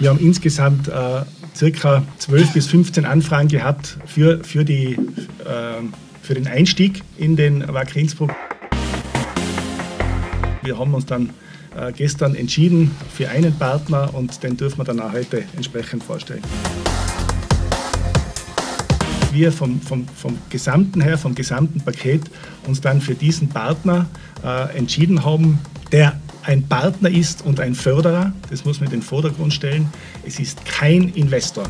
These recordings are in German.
Wir haben insgesamt äh, circa 12 bis 15 Anfragen gehabt für, für, die, äh, für den Einstieg in den Wacker Innsbruck. Wir haben uns dann äh, gestern entschieden für einen Partner und den dürfen wir dann auch heute entsprechend vorstellen. Wir vom, vom, vom gesamten her, vom gesamten Paket uns dann für diesen Partner äh, entschieden haben, der ein Partner ist und ein Förderer. Das muss man in den Vordergrund stellen. Es ist kein Investor.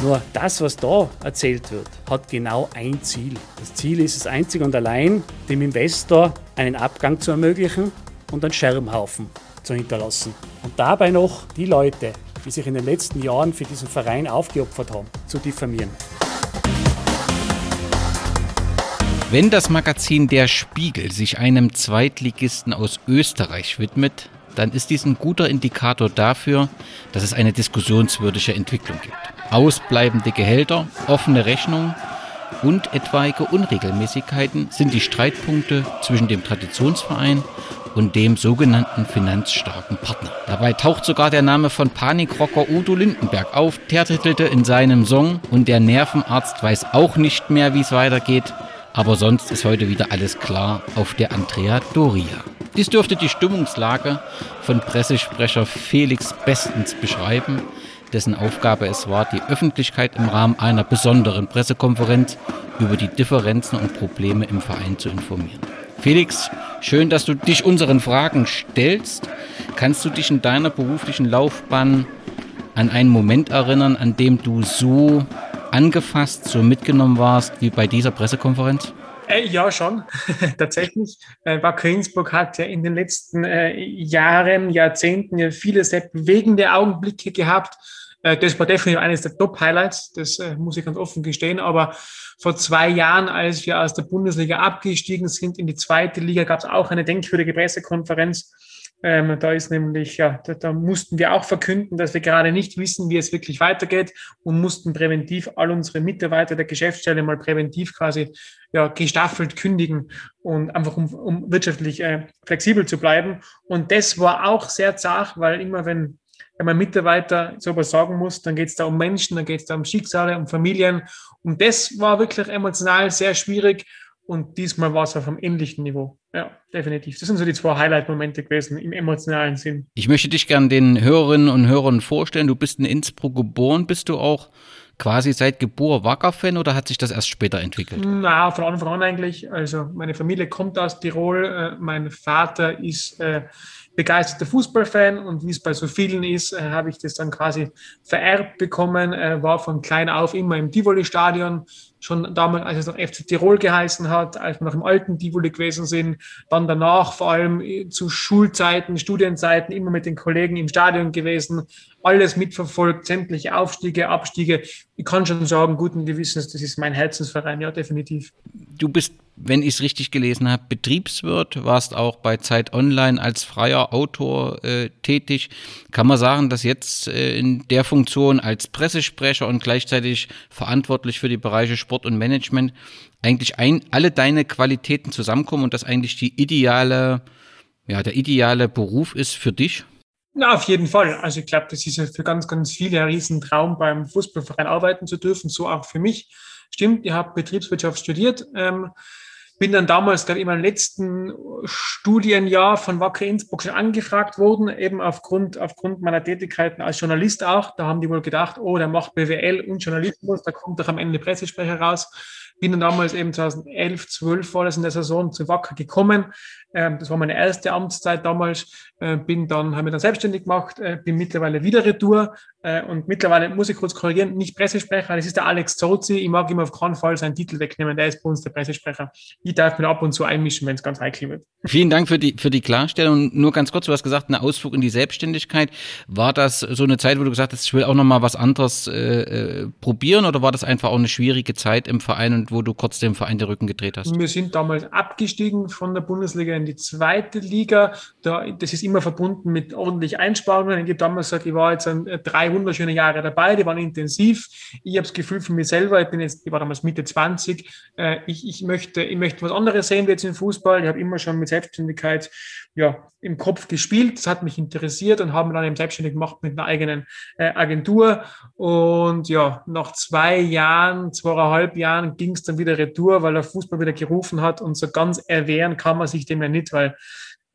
Nur das, was da erzählt wird, hat genau ein Ziel. Das Ziel ist es einzig und allein, dem Investor einen Abgang zu ermöglichen und einen Scherbenhaufen zu hinterlassen. Und dabei noch die Leute, die sich in den letzten Jahren für diesen Verein aufgeopfert haben, zu diffamieren. Wenn das Magazin Der Spiegel sich einem Zweitligisten aus Österreich widmet, dann ist dies ein guter Indikator dafür, dass es eine diskussionswürdige Entwicklung gibt. Ausbleibende Gehälter, offene Rechnungen und etwaige Unregelmäßigkeiten sind die Streitpunkte zwischen dem Traditionsverein und dem sogenannten finanzstarken Partner. Dabei taucht sogar der Name von Panikrocker Udo Lindenberg auf. Der titelte in seinem Song und der Nervenarzt weiß auch nicht mehr, wie es weitergeht. Aber sonst ist heute wieder alles klar auf der Andrea Doria. Dies dürfte die Stimmungslage von Pressesprecher Felix bestens beschreiben, dessen Aufgabe es war, die Öffentlichkeit im Rahmen einer besonderen Pressekonferenz über die Differenzen und Probleme im Verein zu informieren. Felix, schön, dass du dich unseren Fragen stellst. Kannst du dich in deiner beruflichen Laufbahn an einen Moment erinnern, an dem du so angefasst, so mitgenommen warst wie bei dieser Pressekonferenz? Äh, ja, schon. Tatsächlich. Äh, Wacker Innsbruck hat ja in den letzten äh, Jahren, Jahrzehnten ja viele sehr bewegende Augenblicke gehabt. Äh, das war definitiv eines der Top-Highlights, das äh, muss ich ganz offen gestehen. Aber vor zwei Jahren, als wir aus der Bundesliga abgestiegen sind in die zweite Liga, gab es auch eine denkwürdige Pressekonferenz ähm, da ist nämlich, ja, da, da, mussten wir auch verkünden, dass wir gerade nicht wissen, wie es wirklich weitergeht und mussten präventiv all unsere Mitarbeiter der Geschäftsstelle mal präventiv quasi ja, gestaffelt kündigen und einfach um, um wirtschaftlich äh, flexibel zu bleiben. Und das war auch sehr zart, weil immer wenn wenn man Mitarbeiter sowas sagen muss, dann geht es da um Menschen, dann geht es da um Schicksale, um Familien. Und das war wirklich emotional sehr schwierig. Und diesmal war es auf einem ähnlichen Niveau. Ja, definitiv. Das sind so die zwei Highlight-Momente gewesen im emotionalen Sinn. Ich möchte dich gern den Hörerinnen und Hörern vorstellen. Du bist in Innsbruck geboren. Bist du auch quasi seit Geburt Wacker-Fan oder hat sich das erst später entwickelt? Na, von Anfang an eigentlich. Also meine Familie kommt aus Tirol. Äh, mein Vater ist äh, begeisterter Fußballfan und wie es bei so vielen ist, äh, habe ich das dann quasi vererbt bekommen, äh, war von klein auf immer im Tivoli-Stadion, schon damals, als es noch FC Tirol geheißen hat, als wir noch im alten Tivoli gewesen sind, dann danach vor allem äh, zu Schulzeiten, Studienzeiten immer mit den Kollegen im Stadion gewesen, alles mitverfolgt, sämtliche Aufstiege, Abstiege. Ich kann schon sagen, guten Gewissens, das ist mein Herzensverein, ja, definitiv. Du bist wenn ich es richtig gelesen habe, Betriebswirt, warst auch bei Zeit Online als freier Autor äh, tätig. Kann man sagen, dass jetzt äh, in der Funktion als Pressesprecher und gleichzeitig verantwortlich für die Bereiche Sport und Management eigentlich ein, alle deine Qualitäten zusammenkommen und das eigentlich die ideale, ja, der ideale Beruf ist für dich? Na, auf jeden Fall. Also ich glaube, das ist ja für ganz, ganz viele ein Riesentraum, beim Fußballverein arbeiten zu dürfen, so auch für mich. Stimmt, ihr habt Betriebswirtschaft studiert. Ähm, bin dann damals, glaube ich, meinem letzten Studienjahr von Wacker Innsbruck schon angefragt worden, eben aufgrund, aufgrund meiner Tätigkeiten als Journalist auch. Da haben die wohl gedacht, oh, der macht BWL und Journalismus, da kommt doch am Ende Pressesprecher raus. Bin dann damals eben 2011, 12 war das in der Saison zu Wacker gekommen. Ähm, das war meine erste Amtszeit damals. Äh, bin dann, habe mich dann selbstständig gemacht, äh, bin mittlerweile wieder retour äh, und mittlerweile muss ich kurz korrigieren, nicht Pressesprecher, das ist der Alex Zozi. Ich mag ihm auf keinen Fall seinen Titel wegnehmen, der ist bei uns der Pressesprecher. Ich darf mich ab und zu einmischen, wenn es ganz heikel wird. Vielen Dank für die, für die Klarstellung. Nur ganz kurz, du hast gesagt, ein Ausflug in die Selbstständigkeit. War das so eine Zeit, wo du gesagt hast, ich will auch noch mal was anderes äh, probieren oder war das einfach auch eine schwierige Zeit im Verein und wo du kurz dem Verein den Rücken gedreht hast? Wir sind damals abgestiegen von der Bundesliga in die zweite Liga. Da, das ist immer verbunden mit ordentlich Einsparungen. Ich habe damals gesagt, ich war jetzt ein, drei wunderschöne Jahre dabei, die waren intensiv. Ich habe das Gefühl für mich selber, ich bin jetzt, ich war damals Mitte 20, äh, ich, ich, möchte, ich möchte was anderes sehen wie jetzt im Fußball. Ich habe immer schon mit Selbstständigkeit ja, im Kopf gespielt. Das hat mich interessiert und haben dann eben selbstständig gemacht mit einer eigenen äh, Agentur. Und ja, nach zwei Jahren, zweieinhalb Jahren ging es dann wieder retour, weil der Fußball wieder gerufen hat. Und so ganz erwehren kann man sich dem ja nicht, weil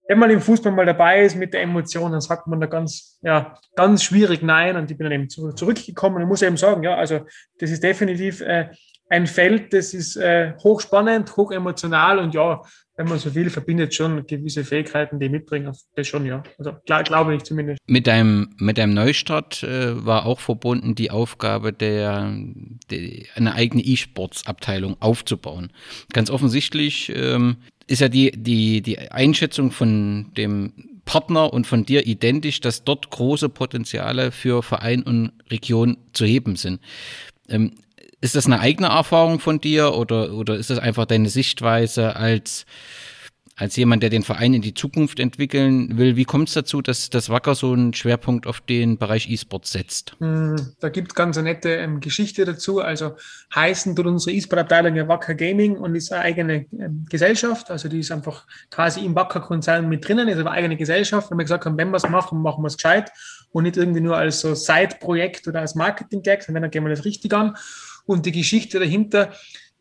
wenn man im Fußball mal dabei ist mit der Emotion, dann sagt man da ganz, ja, ganz schwierig Nein. Und ich bin dann eben zurückgekommen und muss eben sagen, ja, also das ist definitiv äh, ein Feld, das ist äh, hochspannend, hochemotional und ja, wenn man so will, verbindet schon gewisse Fähigkeiten, die mitbringen. Das schon, ja. Also klar, glaube ich zumindest. Mit deinem, mit deinem Neustart äh, war auch verbunden die Aufgabe, der, der eine eigene E-Sports-Abteilung aufzubauen. Ganz offensichtlich ähm, ist ja die, die, die Einschätzung von dem Partner und von dir identisch, dass dort große Potenziale für Verein und Region zu heben sind. Ähm, ist das eine eigene Erfahrung von dir oder, oder ist das einfach deine Sichtweise als, als jemand, der den Verein in die Zukunft entwickeln will? Wie kommt es dazu, dass das Wacker so einen Schwerpunkt auf den Bereich E-Sport setzt? Hm, da gibt es ganz eine nette ähm, Geschichte dazu. Also heißen tut unsere E-Sport-Abteilung ja Wacker Gaming und ist eine eigene ähm, Gesellschaft. Also die ist einfach quasi im Wacker-Konzern mit drinnen, ist aber eigene Gesellschaft. Wenn wir gesagt haben, wenn wir es machen, machen wir es gescheit und nicht irgendwie nur als so Side-Projekt oder als Marketing-Gag, sondern dann gehen wir das richtig an. Und die Geschichte dahinter,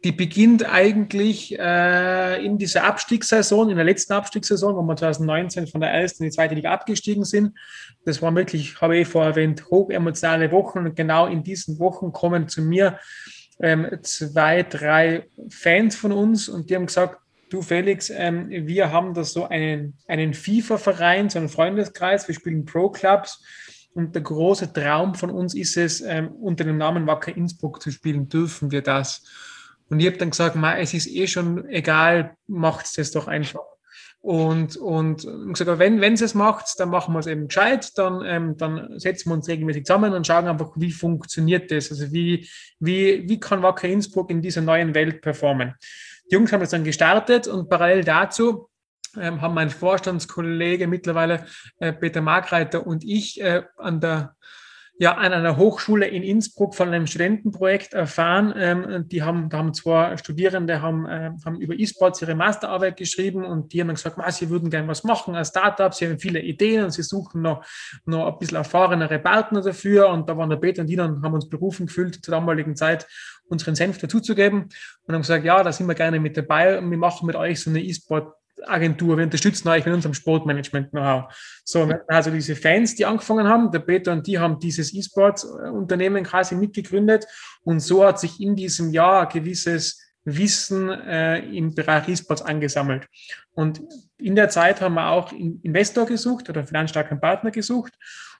die beginnt eigentlich äh, in dieser Abstiegssaison, in der letzten Abstiegssaison, wo wir 2019 von der ersten in die zweite Liga abgestiegen sind. Das waren wirklich, habe ich vorher erwähnt, hochemotionale Wochen. Und genau in diesen Wochen kommen zu mir ähm, zwei, drei Fans von uns und die haben gesagt, du Felix, ähm, wir haben da so einen, einen FIFA-Verein, so einen Freundeskreis, wir spielen Pro-Clubs und der große Traum von uns ist es, ähm, unter dem Namen Wacker Innsbruck zu spielen. Dürfen wir das? Und ich habe dann gesagt, es ist eh schon egal, macht es doch einfach. Und, und gesagt, wenn, wenn es macht, dann machen wir es eben gescheit, dann, ähm, dann setzen wir uns regelmäßig zusammen und schauen einfach, wie funktioniert das? Also wie, wie, wie kann Wacker Innsbruck in dieser neuen Welt performen? Die Jungs haben das dann gestartet und parallel dazu ähm, haben mein Vorstandskollege mittlerweile, äh, Peter Markreiter und ich, äh, an der ja, an einer Hochschule in Innsbruck von einem Studentenprojekt erfahren. Ähm, die haben, da haben zwei Studierende haben, äh, haben über E-Sports ihre Masterarbeit geschrieben und die haben dann gesagt, sie würden gerne was machen als Startup, sie haben viele Ideen und sie suchen noch, noch ein bisschen erfahrenere Partner dafür. Und da waren der Peter und die dann haben uns berufen gefühlt zur damaligen Zeit, unseren Senf dazuzugeben und haben gesagt, ja, da sind wir gerne mit dabei und wir machen mit euch so eine E-Sport Agentur, wir unterstützen euch mit unserem Sportmanagement-Know-how. So, also diese Fans, die angefangen haben, der Peter und die haben dieses E-Sport-Unternehmen quasi mitgegründet und so hat sich in diesem Jahr gewisses Wissen äh, im Bereich E-Sports angesammelt. Und in der Zeit haben wir auch einen Investor gesucht oder einen finanzstarken Partner gesucht.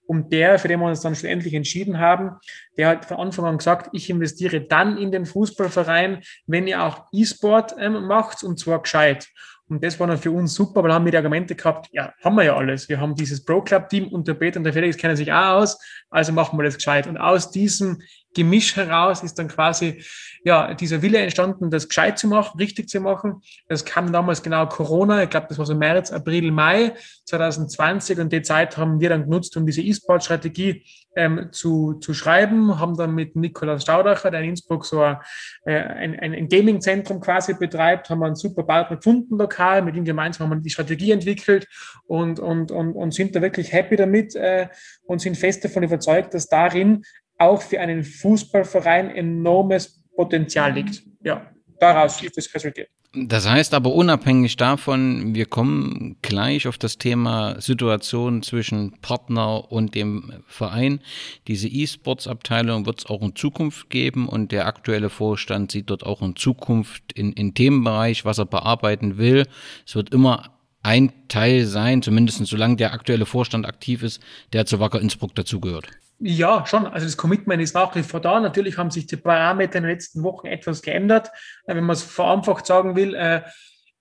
Und der, für den wir uns dann schlussendlich entschieden haben, der hat von Anfang an gesagt, ich investiere dann in den Fußballverein, wenn ihr auch E-Sport ähm, macht und zwar gescheit. Und das war dann für uns super, weil haben wir die Argumente gehabt, ja, haben wir ja alles. Wir haben dieses Pro-Club-Team und der Peter und der Felix kennen sich auch aus, also machen wir das gescheit. Und aus diesem Gemisch heraus ist dann quasi ja dieser Wille entstanden, das gescheit zu machen, richtig zu machen. Das kam damals genau Corona, ich glaube, das war so März, April, Mai 2020 und die Zeit haben wir dann genutzt, um diese E-Sport-Strategie ähm, zu, zu schreiben, haben dann mit Nikolaus Staudacher, der in Innsbruck so ein, äh, ein, ein Gaming-Zentrum quasi betreibt, haben wir einen super Partner gefunden lokal, mit ihm gemeinsam haben wir die Strategie entwickelt und, und, und, und sind da wirklich happy damit äh, und sind fest davon überzeugt, dass darin auch für einen Fußballverein enormes Potenzial liegt. Ja, daraus ist es resultiert. Das heißt aber unabhängig davon, wir kommen gleich auf das Thema Situation zwischen Partner und dem Verein. Diese E-Sports-Abteilung wird es auch in Zukunft geben und der aktuelle Vorstand sieht dort auch in Zukunft in, in Themenbereich, was er bearbeiten will. Es wird immer ein Teil sein, zumindest solange der aktuelle Vorstand aktiv ist, der zu Wacker Innsbruck dazugehört. Ja, schon. Also das Commitment ist nach wie vor da. Natürlich haben sich die Parameter in den letzten Wochen etwas geändert. Äh, wenn man es vereinfacht sagen will, äh,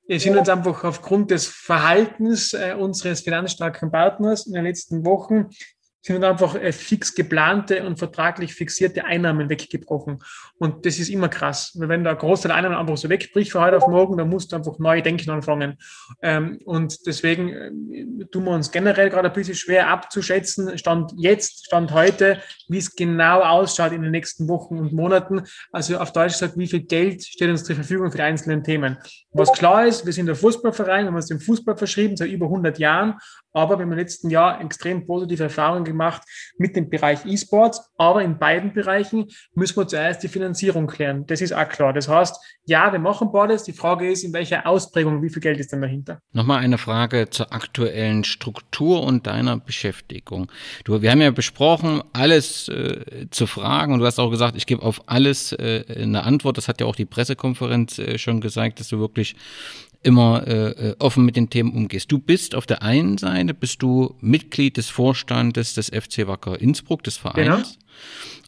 wir sind uns einfach aufgrund des Verhaltens äh, unseres finanzstarken Partners in den letzten Wochen sind einfach äh, fix geplante und vertraglich fixierte Einnahmen weggebrochen. Und das ist immer krass. Wenn da ein Großteil Einnahmen einfach so wegbricht von heute auf morgen, dann musst du einfach neu denken anfangen. Ähm, und deswegen äh, tun wir uns generell gerade ein bisschen schwer abzuschätzen, Stand jetzt, Stand heute, wie es genau ausschaut in den nächsten Wochen und Monaten. Also auf Deutsch gesagt, wie viel Geld steht uns zur Verfügung für die einzelnen Themen. Was klar ist, wir sind der Fußballverein, wir haben uns dem Fußball verschrieben, seit über 100 Jahren aber wir haben im letzten Jahr extrem positive Erfahrungen gemacht mit dem Bereich E-Sports. Aber in beiden Bereichen müssen wir zuerst die Finanzierung klären. Das ist auch klar. Das heißt, ja, wir machen beides. Die Frage ist, in welcher Ausprägung, wie viel Geld ist denn dahinter? Nochmal eine Frage zur aktuellen Struktur und deiner Beschäftigung. Du, wir haben ja besprochen, alles äh, zu fragen und du hast auch gesagt, ich gebe auf alles äh, eine Antwort. Das hat ja auch die Pressekonferenz äh, schon gesagt, dass du wirklich immer äh, äh, offen mit den Themen umgehst. Du bist auf der einen Seite bist du Mitglied des Vorstandes des FC Wacker Innsbruck, des Vereins. Genau.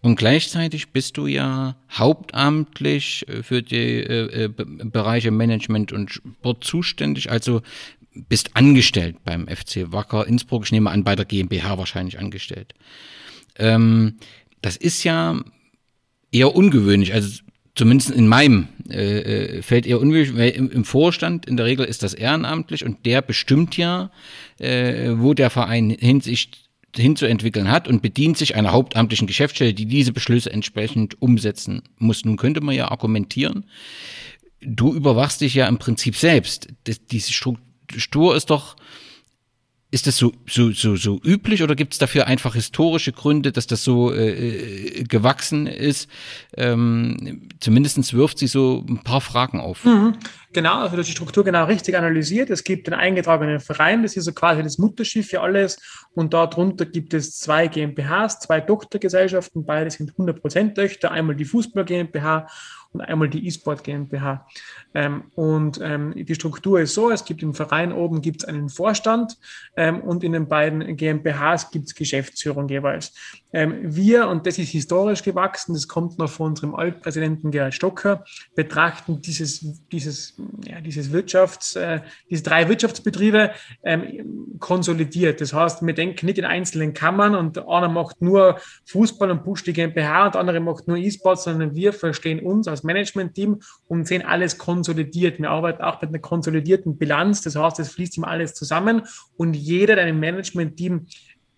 Und gleichzeitig bist du ja hauptamtlich äh, für die äh, äh Bereiche Management und Sport zuständig, also bist angestellt beim FC Wacker Innsbruck. Ich nehme an, bei der GmbH wahrscheinlich angestellt. Ähm, das ist ja eher ungewöhnlich. Also zumindest in meinem äh, äh, Feld eher unwirklich, weil im, im, Vorstand in der Regel ist das ehrenamtlich und der bestimmt ja, äh, wo der Verein Hinsicht hinzuentwickeln hat und bedient sich einer hauptamtlichen Geschäftsstelle, die diese Beschlüsse entsprechend umsetzen muss. Nun könnte man ja argumentieren, du überwachst dich ja im Prinzip selbst. Das, diese Struktur ist doch ist das so, so, so, so üblich oder gibt es dafür einfach historische Gründe, dass das so äh, äh gewachsen ist? Ähm, Zumindest wirft sie so ein paar Fragen auf. Mhm. Genau, also die Struktur genau richtig analysiert. Es gibt den eingetragenen Verein, das ist so quasi das Mutterschiff für alles. Und darunter gibt es zwei GmbHs, zwei Tochtergesellschaften, beide sind 100% Töchter. Einmal die Fußball GmbH und einmal die E-Sport GmbH. Ähm, und ähm, die Struktur ist so, es gibt im Verein oben gibt's einen Vorstand ähm, und in den beiden GmbHs gibt es Geschäftsführung jeweils. Ähm, wir, und das ist historisch gewachsen, das kommt noch von unserem Altpräsidenten Gerhard Stocker, betrachten dieses, dieses, ja, dieses Wirtschafts-, äh, diese drei Wirtschaftsbetriebe ähm, konsolidiert. Das heißt, wir denken nicht in einzelnen Kammern und einer macht nur Fußball und pusht die GmbH und der andere macht nur E-Sport, sondern wir verstehen uns als Management-Team und sehen alles konsolidiert. Wir arbeiten auch mit einer konsolidierten Bilanz. Das heißt, es fließt ihm alles zusammen und jeder, der im Management-Team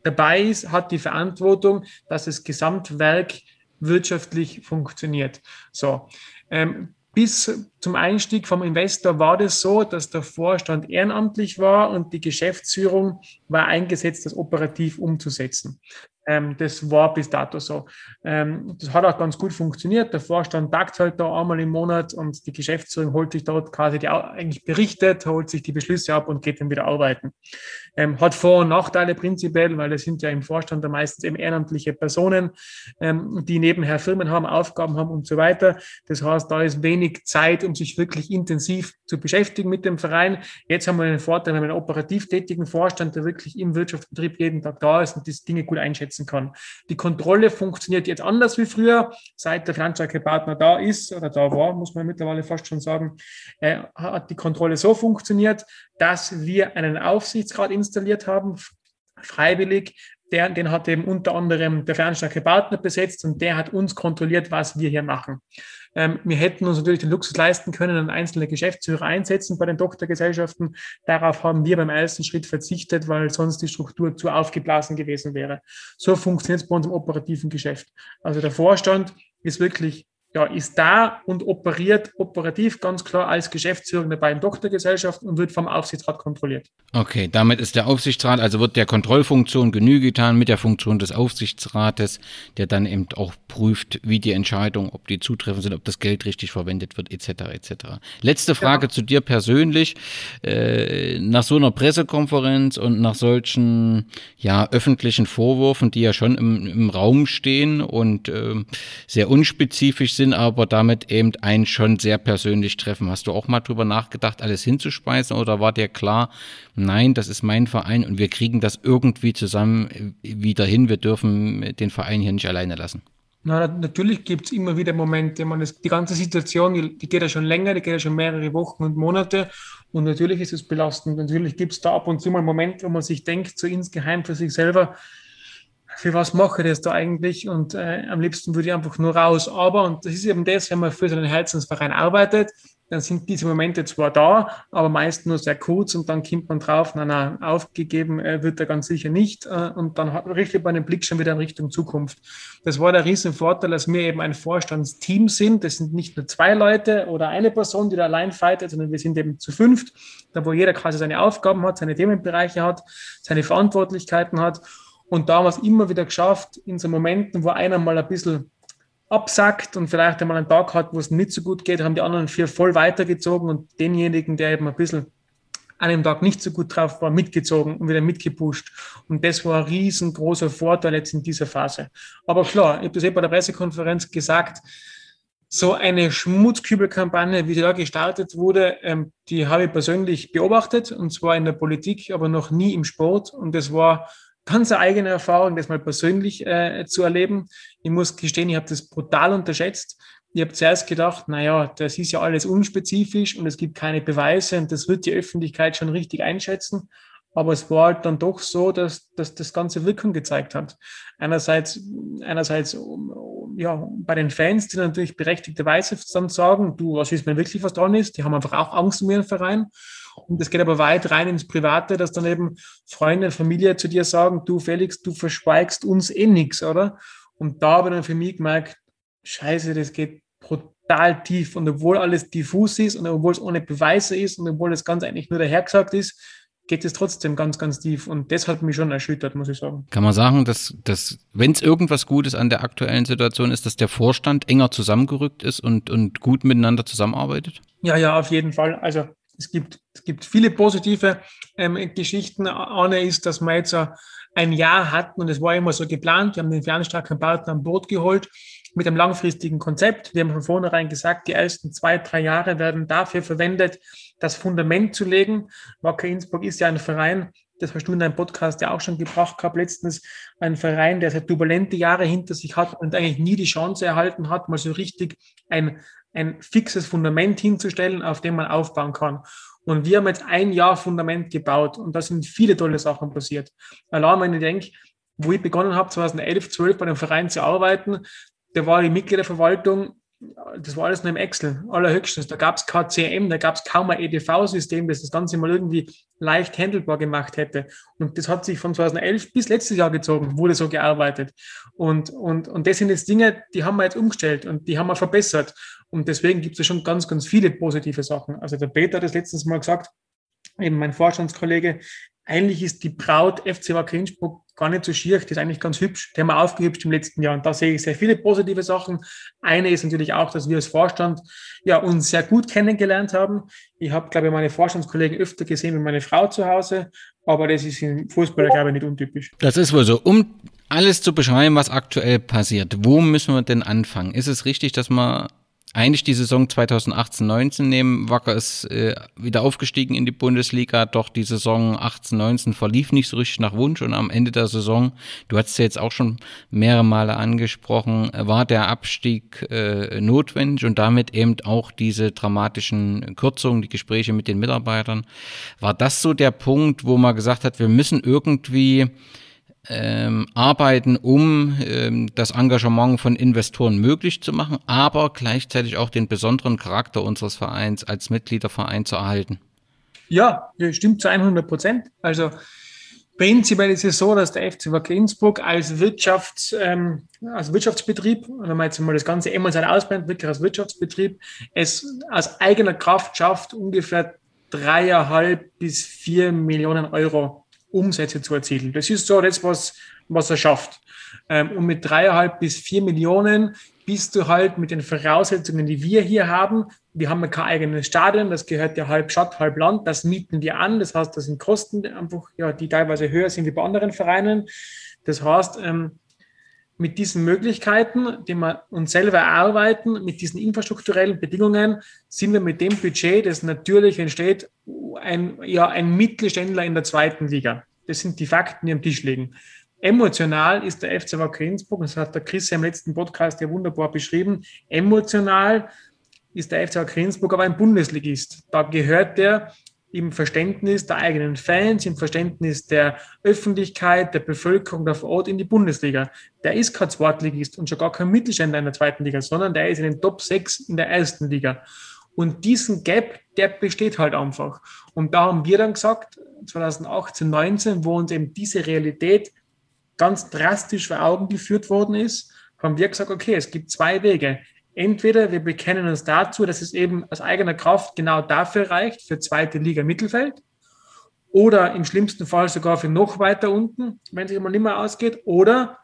dabei ist, hat die Verantwortung, dass das Gesamtwerk wirtschaftlich funktioniert. So. Ähm, bis zum Einstieg vom Investor war das so, dass der Vorstand ehrenamtlich war und die Geschäftsführung war eingesetzt, das operativ umzusetzen. Ähm, das war bis dato so. Ähm, das hat auch ganz gut funktioniert. Der Vorstand tagt halt da einmal im Monat und die Geschäftsführung holt sich dort quasi die, eigentlich berichtet, holt sich die Beschlüsse ab und geht dann wieder arbeiten. Ähm, hat Vor- und Nachteile prinzipiell, weil es sind ja im Vorstand da meistens eben ehrenamtliche Personen, ähm, die nebenher Firmen haben, Aufgaben haben und so weiter. Das heißt, da ist wenig Zeit, um sich wirklich intensiv zu beschäftigen mit dem Verein. Jetzt haben wir den Vorteil, wir haben einen operativ tätigen Vorstand, der wirklich im Wirtschaftsbetrieb jeden Tag da ist und die Dinge gut einschätzt einschätzen kann. Die Kontrolle funktioniert jetzt anders wie früher. Seit der Finanzstärke-Partner da ist oder da war, muss man mittlerweile fast schon sagen, äh, hat die Kontrolle so funktioniert, dass wir einen Aufsichtsrat installiert haben, freiwillig, der, den hat eben unter anderem der Fernstarke Partner besetzt und der hat uns kontrolliert, was wir hier machen. Ähm, wir hätten uns natürlich den Luxus leisten können, einen einzelnen Geschäftsführer einsetzen bei den Tochtergesellschaften. Darauf haben wir beim ersten Schritt verzichtet, weil sonst die Struktur zu aufgeblasen gewesen wäre. So funktioniert es bei uns im operativen Geschäft. Also der Vorstand ist wirklich ja, ist da und operiert operativ ganz klar als Geschäftsführer der beiden Tochtergesellschaften und wird vom Aufsichtsrat kontrolliert. Okay, damit ist der Aufsichtsrat, also wird der Kontrollfunktion Genüge getan mit der Funktion des Aufsichtsrates, der dann eben auch prüft, wie die Entscheidungen, ob die zutreffend sind, ob das Geld richtig verwendet wird, etc. etc. Letzte Frage ja. zu dir persönlich. Äh, nach so einer Pressekonferenz und nach solchen ja, öffentlichen Vorwürfen, die ja schon im, im Raum stehen und äh, sehr unspezifisch sind, sind, aber damit eben einen schon sehr persönlich treffen. Hast du auch mal drüber nachgedacht, alles hinzuspeisen oder war dir klar, nein, das ist mein Verein und wir kriegen das irgendwie zusammen wieder hin, wir dürfen den Verein hier nicht alleine lassen? Na, natürlich gibt es immer wieder Momente, man ist, die ganze Situation, die, die, geht ja schon länger, die geht ja schon mehrere Wochen und Monate und natürlich ist es belastend. Natürlich gibt es da ab und zu mal Momente, wo man sich denkt, so insgeheim für sich selber, für was mache ich das da eigentlich? Und äh, am liebsten würde ich einfach nur raus. Aber, und das ist eben das, wenn man für so einen Herzensverein arbeitet, dann sind diese Momente zwar da, aber meist nur sehr kurz und dann kommt man drauf, na, na, aufgegeben äh, wird er ganz sicher nicht äh, und dann richtet man den Blick schon wieder in Richtung Zukunft. Das war der riesen Vorteil, dass wir eben ein Vorstandsteam sind. Das sind nicht nur zwei Leute oder eine Person, die da allein fightet, sondern wir sind eben zu fünft, da wo jeder quasi seine Aufgaben hat, seine Themenbereiche hat, seine Verantwortlichkeiten hat und da haben wir es immer wieder geschafft, in so Momenten, wo einer mal ein bisschen absackt und vielleicht einmal einen Tag hat, wo es nicht so gut geht, haben die anderen vier voll weitergezogen und denjenigen, der eben ein bisschen an dem Tag nicht so gut drauf war, mitgezogen und wieder mitgepusht. Und das war ein riesengroßer Vorteil jetzt in dieser Phase. Aber klar, ich habe das eh bei der Pressekonferenz gesagt, so eine Schmutzkübelkampagne, wie sie da gestartet wurde, ähm, die habe ich persönlich beobachtet und zwar in der Politik, aber noch nie im Sport. Und das war ganz eine eigene Erfahrung, das mal persönlich äh, zu erleben. Ich muss gestehen, ich habe das brutal unterschätzt. Ich habe zuerst gedacht, naja, das ist ja alles unspezifisch und es gibt keine Beweise und das wird die Öffentlichkeit schon richtig einschätzen. Aber es war halt dann doch so, dass, dass das Ganze Wirkung gezeigt hat. Einerseits, einerseits ja, bei den Fans, die natürlich berechtigterweise dann sagen, du, was ist, wenn wirklich was dran ist? Die haben einfach auch Angst um ihren Verein. Und das geht aber weit rein ins Private, dass dann eben Freunde, Familie zu dir sagen, du Felix, du verschweigst uns eh nichts, oder? Und da habe ich dann für mich gemerkt, scheiße, das geht brutal tief. Und obwohl alles diffus ist und obwohl es ohne Beweise ist und obwohl das Ganze eigentlich nur dahergesagt ist, geht es trotzdem ganz, ganz tief. Und das hat mich schon erschüttert, muss ich sagen. Kann man sagen, dass, dass wenn es irgendwas Gutes an der aktuellen Situation ist, dass der Vorstand enger zusammengerückt ist und, und gut miteinander zusammenarbeitet? Ja, ja, auf jeden Fall. Also es gibt, es gibt viele positive ähm, Geschichten. Eine ist, dass wir jetzt ein Jahr hatten und es war immer so geplant. Wir haben den fernstarken Partner an Boot geholt mit einem langfristigen Konzept. Wir haben von vornherein gesagt, die ersten zwei, drei Jahre werden dafür verwendet, das Fundament zu legen. Wacker Innsbruck ist ja ein Verein, das hast du in deinem Podcast ja auch schon gebracht gehabt, letztens ein Verein, der sehr turbulente Jahre hinter sich hat und eigentlich nie die Chance erhalten hat, mal so richtig ein, ein fixes Fundament hinzustellen, auf dem man aufbauen kann. Und wir haben jetzt ein Jahr Fundament gebaut und da sind viele tolle Sachen passiert. Allein wenn ich denke, wo ich begonnen habe, 2011, 12 bei dem Verein zu arbeiten, da war die Mitgliederverwaltung das war alles nur im Excel, allerhöchstens. Da gab es kein CM, da gab es kaum ein EDV-System, das das Ganze mal irgendwie leicht handelbar gemacht hätte. Und das hat sich von 2011 bis letztes Jahr gezogen, wurde so gearbeitet. Und, und, und das sind jetzt Dinge, die haben wir jetzt umgestellt und die haben wir verbessert. Und deswegen gibt es schon ganz, ganz viele positive Sachen. Also der Peter hat das letztens mal gesagt, eben mein Vorstandskollege, eigentlich ist die Braut FC Wacker Innsbruck gar nicht so schier, die ist eigentlich ganz hübsch. Die haben wir aufgehübscht im letzten Jahr und da sehe ich sehr viele positive Sachen. Eine ist natürlich auch, dass wir als Vorstand ja, uns sehr gut kennengelernt haben. Ich habe, glaube ich, meine Vorstandskollegen öfter gesehen mit meiner Frau zu Hause, aber das ist im Fußball, glaube ich, nicht untypisch. Das ist wohl so. Um alles zu beschreiben, was aktuell passiert, wo müssen wir denn anfangen? Ist es richtig, dass man eigentlich die Saison 2018-19 nehmen. Wacker ist äh, wieder aufgestiegen in die Bundesliga, doch die Saison 18-19 verlief nicht so richtig nach Wunsch und am Ende der Saison, du hast es ja jetzt auch schon mehrere Male angesprochen, war der Abstieg äh, notwendig und damit eben auch diese dramatischen Kürzungen, die Gespräche mit den Mitarbeitern. War das so der Punkt, wo man gesagt hat, wir müssen irgendwie ähm, arbeiten, um ähm, das Engagement von Investoren möglich zu machen, aber gleichzeitig auch den besonderen Charakter unseres Vereins als Mitgliederverein zu erhalten. Ja, stimmt zu 100 Prozent. Also prinzipiell ist es so, dass der FC Wacker Innsbruck als, Wirtschafts, ähm, als Wirtschaftsbetrieb, wenn man jetzt mal das Ganze emotional ausbrennt, wirklich als Wirtschaftsbetrieb, es aus eigener Kraft schafft, ungefähr dreieinhalb bis vier Millionen Euro Umsätze zu erzielen. Das ist so das, was, was er schafft. Ähm, und mit dreieinhalb bis vier Millionen bist du halt mit den Voraussetzungen, die wir hier haben. Wir haben ja kein eigenes Stadion, das gehört ja halb Stadt, halb Land. Das mieten wir an. Das heißt, das sind Kosten einfach, ja, die teilweise höher sind wie bei anderen Vereinen. Das heißt, ähm, mit diesen Möglichkeiten, die wir uns selber erarbeiten, mit diesen infrastrukturellen Bedingungen, sind wir mit dem Budget, das natürlich entsteht, ein, ja, ein Mittelständler in der zweiten Liga. Das sind die Fakten, die am Tisch liegen. Emotional ist der FC Wacker Innsbruck, das hat der Chris im letzten Podcast ja wunderbar beschrieben, emotional ist der FC Wacker Innsbruck aber ein Bundesligist. Da gehört der im Verständnis der eigenen Fans, im Verständnis der Öffentlichkeit, der Bevölkerung der vor Ort in die Bundesliga. Der ist kein Zweitligist und schon gar kein Mittelständler in der zweiten Liga, sondern der ist in den Top 6 in der ersten Liga. Und diesen Gap, der besteht halt einfach. Und da haben wir dann gesagt, 2018, 19, wo uns eben diese Realität ganz drastisch vor Augen geführt worden ist, haben wir gesagt, okay, es gibt zwei Wege. Entweder wir bekennen uns dazu, dass es eben aus eigener Kraft genau dafür reicht, für zweite Liga Mittelfeld, oder im schlimmsten Fall sogar für noch weiter unten, wenn es mal nicht mehr ausgeht, oder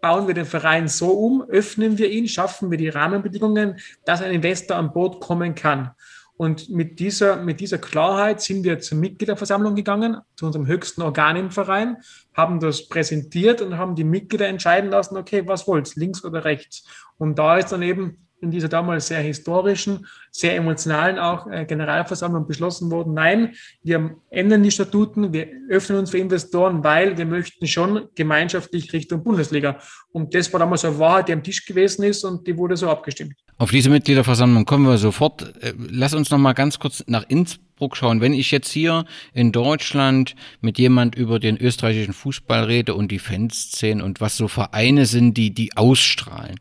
bauen wir den Verein so um, öffnen wir ihn, schaffen wir die Rahmenbedingungen, dass ein Investor an Bord kommen kann. Und mit dieser, mit dieser Klarheit sind wir zur Mitgliederversammlung gegangen, zu unserem höchsten Organ im Verein, haben das präsentiert und haben die Mitglieder entscheiden lassen, okay, was wollt links oder rechts? Und da ist dann eben in dieser damals sehr historischen, sehr emotionalen auch äh, Generalversammlung beschlossen worden, nein, wir ändern die Statuten, wir öffnen uns für Investoren, weil wir möchten schon gemeinschaftlich Richtung Bundesliga. Und das war damals eine Wahrheit, die am Tisch gewesen ist und die wurde so abgestimmt. Auf diese Mitgliederversammlung kommen wir sofort. Äh, lass uns noch mal ganz kurz nach Innsbruck schauen. Wenn ich jetzt hier in Deutschland mit jemand über den österreichischen Fußball rede und die Fanszenen und was so Vereine sind, die die ausstrahlen,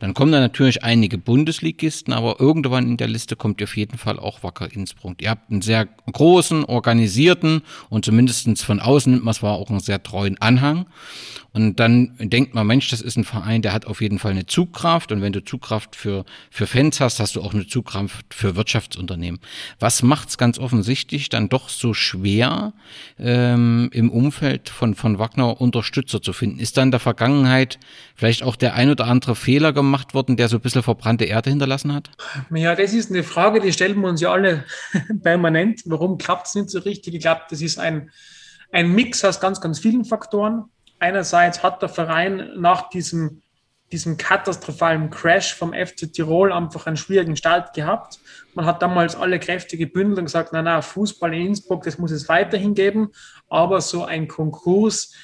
dann kommen da natürlich einige Bundesligisten, aber irgendwann in der Liste kommt auf jeden Fall auch Wacker Innsbruck. Ihr habt einen sehr großen, organisierten und zumindestens von außen nimmt man es war auch einen sehr treuen Anhang. Und dann denkt man, Mensch, das ist ein Verein, der hat auf jeden Fall eine Zugkraft. Und wenn du Zugkraft für, für Fans hast, hast du auch eine Zugkraft für Wirtschaftsunternehmen. Was macht es ganz offensichtlich dann doch so schwer, ähm, im Umfeld von, von Wagner Unterstützer zu finden? Ist da in der Vergangenheit vielleicht auch der ein oder andere Fehler gemacht worden, der so ein bisschen verbrannte Erde hinterlassen hat? Ja, das ist eine Frage, die stellen wir uns ja alle permanent. Warum klappt es nicht so richtig? Ich glaube, das ist ein, ein Mix aus ganz, ganz vielen Faktoren einerseits hat der Verein nach diesem, diesem katastrophalen Crash vom FC Tirol einfach einen schwierigen Start gehabt. Man hat damals alle Kräfte gebündelt und gesagt, na na, Fußball in Innsbruck, das muss es weiterhin geben. Aber so ein Konkurs,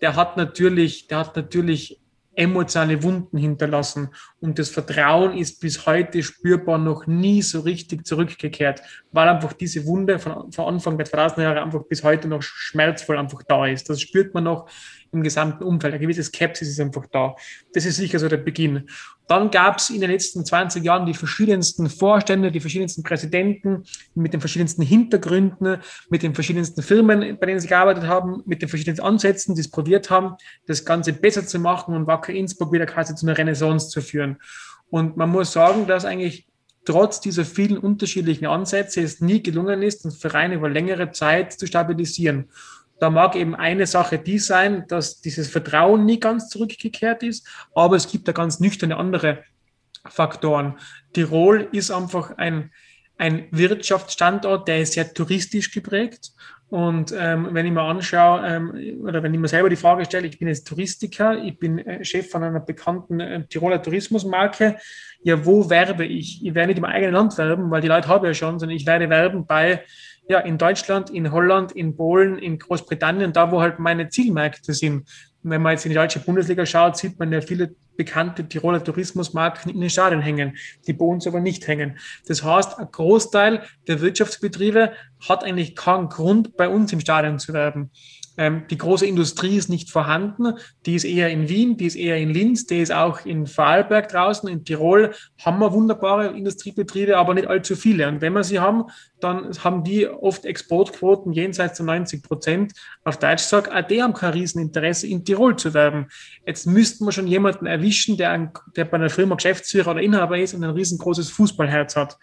der hat natürlich, der hat natürlich emotionale Wunden hinterlassen. Und das Vertrauen ist bis heute spürbar noch nie so richtig zurückgekehrt, weil einfach diese Wunde von, von Anfang der 2000er Jahre einfach bis heute noch schmerzvoll einfach da ist. Das spürt man noch im gesamten Umfeld. Eine gewisse Skepsis ist einfach da. Das ist sicher so der Beginn. Dann gab es in den letzten 20 Jahren die verschiedensten Vorstände, die verschiedensten Präsidenten mit den verschiedensten Hintergründen, mit den verschiedensten Firmen, bei denen sie gearbeitet haben, mit den verschiedenen Ansätzen, die es probiert haben, das Ganze besser zu machen und Wacker Innsbruck wieder quasi zu einer Renaissance zu führen. Und man muss sagen, dass eigentlich trotz dieser vielen unterschiedlichen Ansätze es nie gelungen ist, den Verein über längere Zeit zu stabilisieren. Da mag eben eine Sache die sein, dass dieses Vertrauen nie ganz zurückgekehrt ist, aber es gibt da ganz nüchterne andere Faktoren. Tirol ist einfach ein, ein Wirtschaftsstandort, der ist sehr touristisch geprägt. Und ähm, wenn ich mir anschaue, ähm, oder wenn ich mir selber die Frage stelle, ich bin jetzt Touristiker, ich bin äh, Chef von einer bekannten äh, Tiroler Tourismusmarke, ja, wo werbe ich? Ich werde nicht im eigenen Land werben, weil die Leute haben ja schon, sondern ich werde werben bei ja, in Deutschland, in Holland, in Polen, in Großbritannien, da wo halt meine Zielmärkte sind. Wenn man jetzt in die deutsche Bundesliga schaut, sieht man ja viele bekannte Tiroler Tourismusmarken in den Stadien hängen, die bei uns aber nicht hängen. Das heißt, ein Großteil der Wirtschaftsbetriebe hat eigentlich keinen Grund, bei uns im Stadion zu werben. Ähm, die große Industrie ist nicht vorhanden. Die ist eher in Wien, die ist eher in Linz, die ist auch in Vorarlberg draußen. In Tirol haben wir wunderbare Industriebetriebe, aber nicht allzu viele. Und wenn wir sie haben, dann haben die oft Exportquoten jenseits von 90 Prozent. Auf Deutsch sagt, auch die haben kein Rieseninteresse, in Tirol zu werben. Jetzt müssten wir schon jemanden erwischen, der, ein, der bei einer Firma Geschäftsführer oder Inhaber ist und ein riesengroßes Fußballherz hat,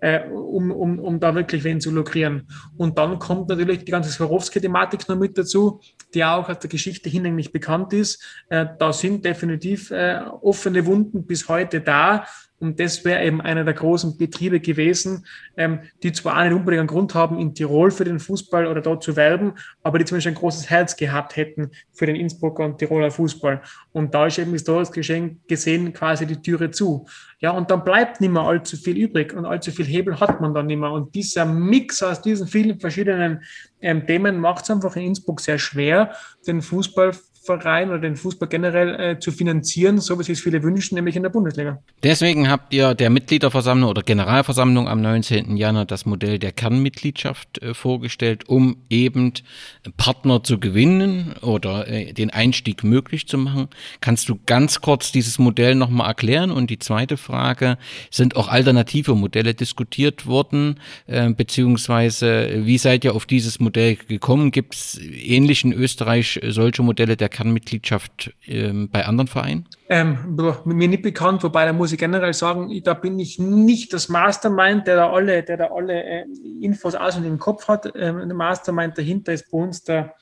äh, um, um, um da wirklich wen zu lukrieren. Und dann kommt natürlich die ganze Swarovski-Thematik noch mit dazu dazu, die auch aus der Geschichte hinlänglich bekannt ist. Äh, da sind definitiv äh, offene Wunden bis heute da. Und das wäre eben einer der großen Betriebe gewesen, ähm, die zwar einen unbedingt einen Grund haben, in Tirol für den Fußball oder dort zu werben, aber die zumindest ein großes Herz gehabt hätten für den Innsbrucker und Tiroler Fußball. Und da ist eben historisch gesehen quasi die Türe zu. Ja, und dann bleibt nicht mehr allzu viel übrig und allzu viel Hebel hat man dann nicht mehr. Und dieser Mix aus diesen vielen verschiedenen ähm, Themen macht es einfach in Innsbruck sehr schwer, den Fußball Fußballverein oder den Fußball generell äh, zu finanzieren, so wie sich viele wünschen, nämlich in der Bundesliga. Deswegen habt ihr der Mitgliederversammlung oder Generalversammlung am 19. Januar das Modell der Kernmitgliedschaft äh, vorgestellt, um eben Partner zu gewinnen oder äh, den Einstieg möglich zu machen. Kannst du ganz kurz dieses Modell nochmal erklären? Und die zweite Frage, sind auch alternative Modelle diskutiert worden, äh, beziehungsweise wie seid ihr auf dieses Modell gekommen? Gibt es ähnlich in Österreich solche Modelle der Kernmitgliedschaft äh, bei anderen Vereinen? Ähm, mir nicht bekannt, wobei da muss ich generell sagen, da bin ich nicht das Mastermind, der da alle, der da alle äh, Infos aus und im Kopf hat. Ähm, der Mastermind dahinter ist bei uns der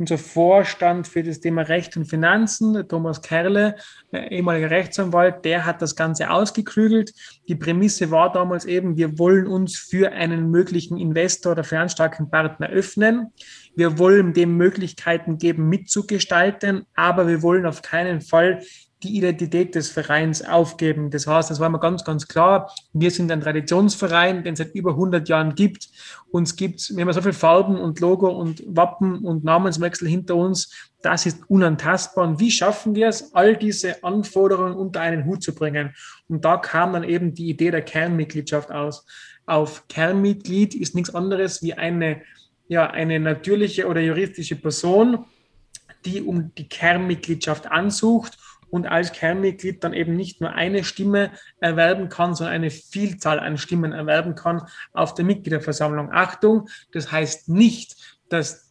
unser Vorstand für das Thema Recht und Finanzen, Thomas Kerle, äh, ehemaliger Rechtsanwalt, der hat das Ganze ausgeklügelt. Die Prämisse war damals eben, wir wollen uns für einen möglichen Investor oder für einen starken Partner öffnen. Wir wollen dem Möglichkeiten geben, mitzugestalten, aber wir wollen auf keinen Fall die Identität des Vereins aufgeben. Das heißt, das war immer ganz, ganz klar. Wir sind ein Traditionsverein, den es seit über 100 Jahren gibt. Uns gibt wir haben so viele Farben und Logo und Wappen und Namenswechsel hinter uns. Das ist unantastbar. Und wie schaffen wir es, all diese Anforderungen unter einen Hut zu bringen? Und da kam dann eben die Idee der Kernmitgliedschaft aus. Auf Kernmitglied ist nichts anderes wie eine, ja, eine natürliche oder juristische Person, die um die Kernmitgliedschaft ansucht und als Kernmitglied dann eben nicht nur eine Stimme erwerben kann, sondern eine Vielzahl an Stimmen erwerben kann auf der Mitgliederversammlung. Achtung, das heißt nicht, dass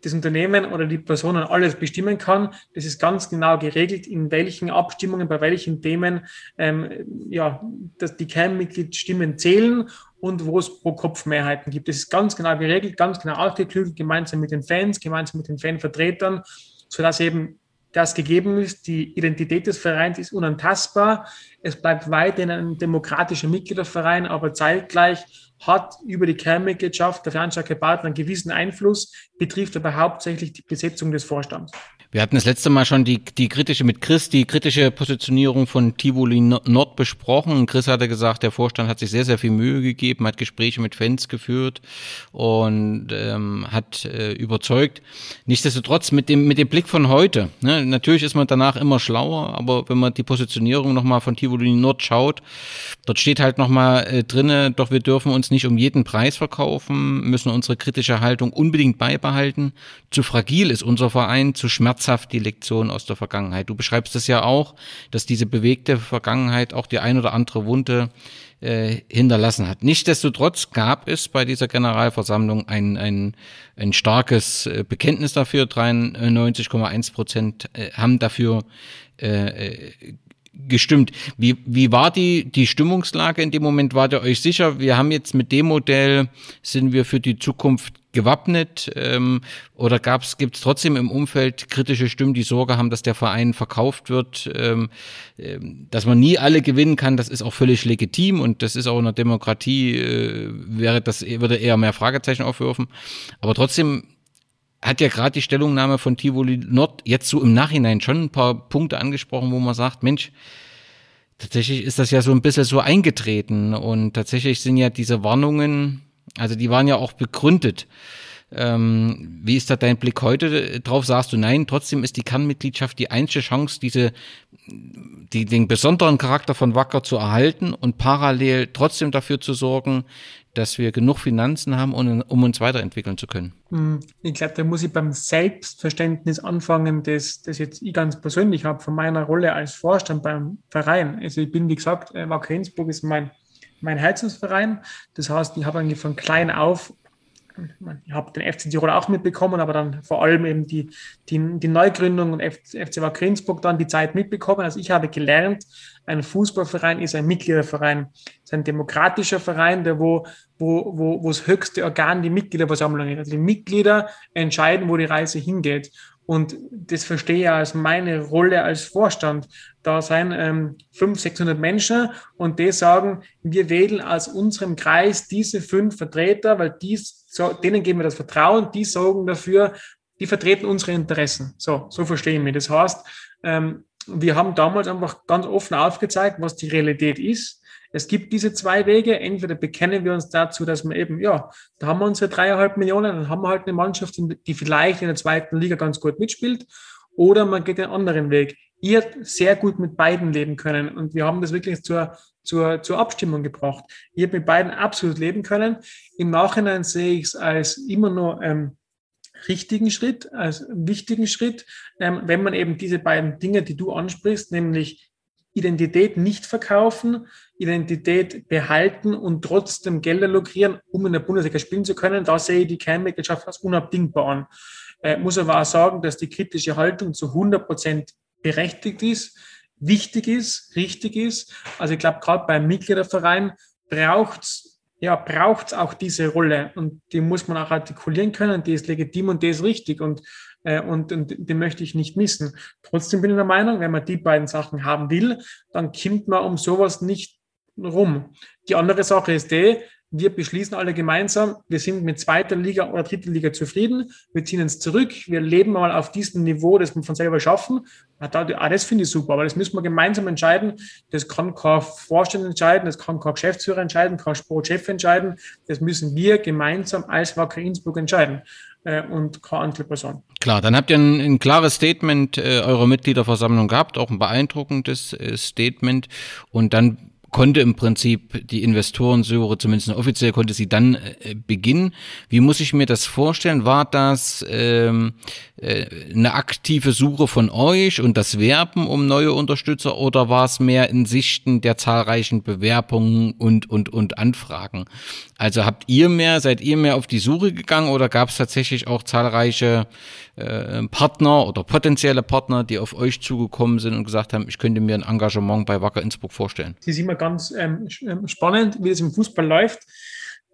das Unternehmen oder die Personen alles bestimmen kann. Das ist ganz genau geregelt, in welchen Abstimmungen, bei welchen Themen ähm, ja, dass die Kernmitgliedsstimmen zählen und wo es pro Kopf Mehrheiten gibt. Das ist ganz genau geregelt, ganz genau ausgeklügelt, gemeinsam mit den Fans, gemeinsam mit den Fanvertretern, sodass eben das gegeben ist. Die Identität des Vereins ist unantastbar. Es bleibt weiterhin ein demokratischer Mitgliederverein, aber zeitgleich hat über die Kernmitgliedschaft der Veranstalter Partner einen gewissen Einfluss, betrifft aber hauptsächlich die Besetzung des Vorstands. Wir hatten das letzte Mal schon die, die kritische mit Chris, die kritische Positionierung von Tivoli Nord besprochen. Chris hatte gesagt, der Vorstand hat sich sehr, sehr viel Mühe gegeben, hat Gespräche mit Fans geführt und ähm, hat äh, überzeugt. Nichtsdestotrotz mit dem, mit dem Blick von heute, ne, natürlich ist man danach immer schlauer, aber wenn man die Positionierung nochmal von Tivoli Nord schaut, dort steht halt nochmal äh, drinne, doch wir dürfen uns nicht um jeden Preis verkaufen, müssen unsere kritische Haltung unbedingt beibehalten. Zu fragil ist unser Verein, zu schmerzhaft schmerzhaft die Lektion aus der Vergangenheit. Du beschreibst es ja auch, dass diese bewegte Vergangenheit auch die ein oder andere Wunde äh, hinterlassen hat. Nichtsdestotrotz gab es bei dieser Generalversammlung ein, ein, ein starkes äh, Bekenntnis dafür. 93,1 Prozent äh, haben dafür äh, äh, gestimmt. Wie, wie war die, die Stimmungslage in dem Moment? Wart ihr euch sicher, wir haben jetzt mit dem Modell, sind wir für die Zukunft gewappnet ähm, oder gibt es trotzdem im Umfeld kritische Stimmen, die Sorge haben, dass der Verein verkauft wird, ähm, äh, dass man nie alle gewinnen kann, das ist auch völlig legitim und das ist auch in der Demokratie, äh, wäre das, würde eher mehr Fragezeichen aufwerfen. Aber trotzdem hat ja gerade die Stellungnahme von Tivoli Nord jetzt so im Nachhinein schon ein paar Punkte angesprochen, wo man sagt, Mensch, tatsächlich ist das ja so ein bisschen so eingetreten und tatsächlich sind ja diese Warnungen also die waren ja auch begründet. Ähm, wie ist da dein Blick heute drauf? Sagst du nein, trotzdem ist die Kernmitgliedschaft die einzige Chance, diese, die, den besonderen Charakter von Wacker zu erhalten und parallel trotzdem dafür zu sorgen, dass wir genug Finanzen haben, um, um uns weiterentwickeln zu können? Hm, ich glaube, da muss ich beim Selbstverständnis anfangen, das, das jetzt ich ganz persönlich habe, von meiner Rolle als Vorstand beim Verein. Also ich bin, wie gesagt, äh, Wacker Innsbruck ist mein mein Heizungsverein. Das heißt, ich habe eigentlich von klein auf, ich habe den FC Tirol auch mitbekommen, aber dann vor allem eben die, die, die Neugründung und FC Wacker Innsbruck dann die Zeit mitbekommen. Also ich habe gelernt, ein Fußballverein ist ein Mitgliederverein, ist ein demokratischer Verein, der wo, wo, wo, wo das höchste Organ die Mitgliederversammlung ist. Also die Mitglieder entscheiden, wo die Reise hingeht. Und das verstehe ich als meine Rolle als Vorstand. Da sind ähm, 500, 600 Menschen und die sagen, wir wählen aus unserem Kreis diese fünf Vertreter, weil dies, so, denen geben wir das Vertrauen, die sorgen dafür, die vertreten unsere Interessen. So, so verstehe ich mich. Das heißt, ähm, wir haben damals einfach ganz offen aufgezeigt, was die Realität ist. Es gibt diese zwei Wege. Entweder bekennen wir uns dazu, dass wir eben, ja, da haben wir unsere dreieinhalb Millionen, dann haben wir halt eine Mannschaft, die vielleicht in der zweiten Liga ganz gut mitspielt. oder man geht den anderen Weg. Ihr sehr gut mit beiden leben können und wir haben das wirklich zur, zur, zur Abstimmung gebracht. Ihr habt mit beiden absolut leben können. Im Nachhinein sehe ich es als immer nur ähm, richtigen Schritt, als wichtigen Schritt, ähm, wenn man eben diese beiden Dinge, die du ansprichst, nämlich Identität nicht verkaufen, Identität behalten und trotzdem Gelder lukrieren, um in der Bundesliga spielen zu können. Da sehe ich die Kernmitgliedschaft als unabdingbar an. Äh, muss aber auch sagen, dass die kritische Haltung zu 100 Prozent berechtigt ist, wichtig ist, richtig ist. Also ich glaube, gerade beim Mitgliederverein braucht es ja, braucht auch diese Rolle und die muss man auch artikulieren können, die ist legitim und die ist richtig und, äh, und, und die möchte ich nicht missen. Trotzdem bin ich der Meinung, wenn man die beiden Sachen haben will, dann kommt man um sowas nicht rum. Die andere Sache ist die, wir beschließen alle gemeinsam, wir sind mit zweiter Liga oder dritter Liga zufrieden, wir ziehen uns zurück, wir leben mal auf diesem Niveau, das wir von selber schaffen. Ah, das finde ich super, aber das müssen wir gemeinsam entscheiden. Das kann kein Vorstand entscheiden, das kann kein Geschäftsführer entscheiden, kein Sportchef entscheiden. Das müssen wir gemeinsam als Wacker Innsbruck entscheiden äh, und keine andere Person. Klar, dann habt ihr ein, ein klares Statement äh, eurer Mitgliederversammlung gehabt, auch ein beeindruckendes äh, Statement. Und dann konnte im Prinzip die Investorensuche, zumindest offiziell konnte sie dann äh, beginnen. Wie muss ich mir das vorstellen? War das ähm, äh, eine aktive Suche von euch und das Werben um neue Unterstützer oder war es mehr in Sichten der zahlreichen Bewerbungen und, und, und Anfragen? Also habt ihr mehr, seid ihr mehr auf die Suche gegangen oder gab es tatsächlich auch zahlreiche äh, Partner oder potenzielle Partner, die auf euch zugekommen sind und gesagt haben, ich könnte mir ein Engagement bei Wacker Innsbruck vorstellen? Das ist immer ganz ähm, ähm spannend, wie das im Fußball läuft.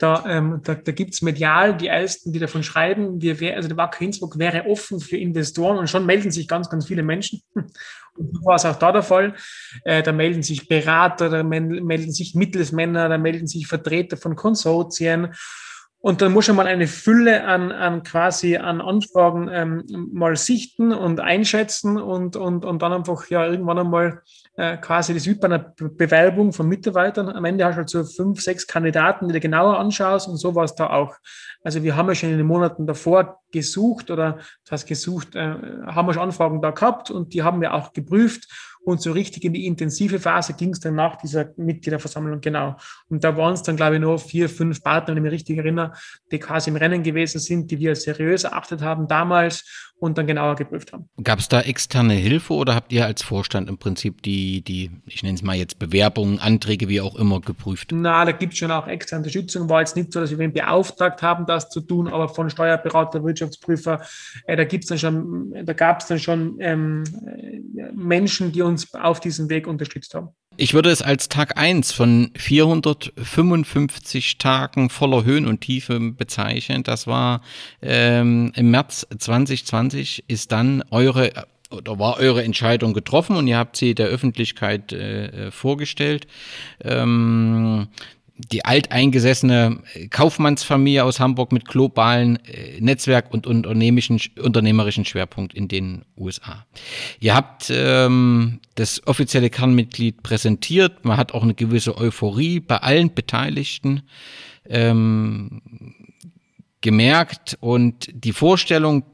Da, ähm, da, da gibt es medial die Ersten, die davon schreiben, wir wär, also der Wacker Innsbruck wäre offen für Investoren und schon melden sich ganz, ganz viele Menschen. Und so war es auch da der Fall. Äh, da melden sich Berater, da melden sich Mittelsmänner, da melden sich Vertreter von Konsortien. Und dann muss man mal eine Fülle an, an quasi an Anfragen ähm, mal sichten und einschätzen und, und, und dann einfach ja irgendwann einmal äh, quasi das wie bei einer Bewerbung von Mitarbeitern. Am Ende hast du halt so fünf, sechs Kandidaten, die du genauer anschaust und so war es da auch. Also wir haben ja schon in den Monaten davor gesucht oder das gesucht, äh, haben wir schon Anfragen da gehabt und die haben wir auch geprüft und so richtig in die intensive Phase ging es dann nach dieser Mitgliederversammlung, genau. Und da waren es dann, glaube ich, nur vier, fünf Partner, wenn ich mich richtig erinnere, die quasi im Rennen gewesen sind, die wir seriös erachtet haben damals und dann genauer geprüft haben. Gab es da externe Hilfe oder habt ihr als Vorstand im Prinzip die, die ich nenne es mal jetzt Bewerbungen, Anträge, wie auch immer, geprüft? Na, da gibt es schon auch externe Unterstützung. War jetzt nicht so, dass wir wen beauftragt haben, das zu tun, aber von Steuerberater, Wirtschaftsprüfer, äh, da gibt's dann schon, da gab es dann schon ähm, Menschen, die uns auf diesem Weg unterstützt haben. Ich würde es als Tag 1 von 455 Tagen voller Höhen und Tiefe bezeichnen. Das war ähm, im März 2020 ist dann eure oder war eure Entscheidung getroffen und ihr habt sie der Öffentlichkeit äh, vorgestellt. Ähm, die alteingesessene Kaufmannsfamilie aus Hamburg mit globalen äh, Netzwerk und unternehmerischen, unternehmerischen Schwerpunkt in den USA. Ihr habt ähm, das offizielle Kernmitglied präsentiert. Man hat auch eine gewisse Euphorie bei allen Beteiligten ähm, gemerkt und die Vorstellung,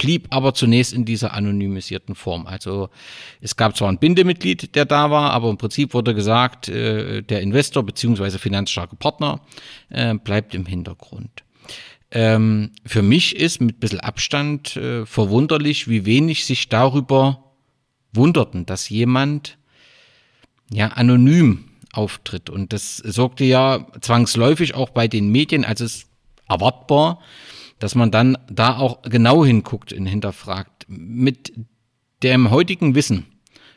blieb aber zunächst in dieser anonymisierten Form. Also es gab zwar ein Bindemitglied, der da war, aber im Prinzip wurde gesagt, äh, der Investor beziehungsweise finanzstarke Partner äh, bleibt im Hintergrund. Ähm, für mich ist mit ein bisschen Abstand äh, verwunderlich, wie wenig sich darüber wunderten, dass jemand ja anonym auftritt. Und das sorgte ja zwangsläufig auch bei den Medien, also es erwartbar, dass man dann da auch genau hinguckt und hinterfragt. Mit dem heutigen Wissen,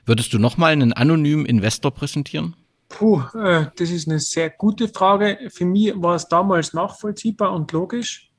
würdest du nochmal einen anonymen Investor präsentieren? Puh, äh, das ist eine sehr gute Frage. Für mich war es damals nachvollziehbar und logisch,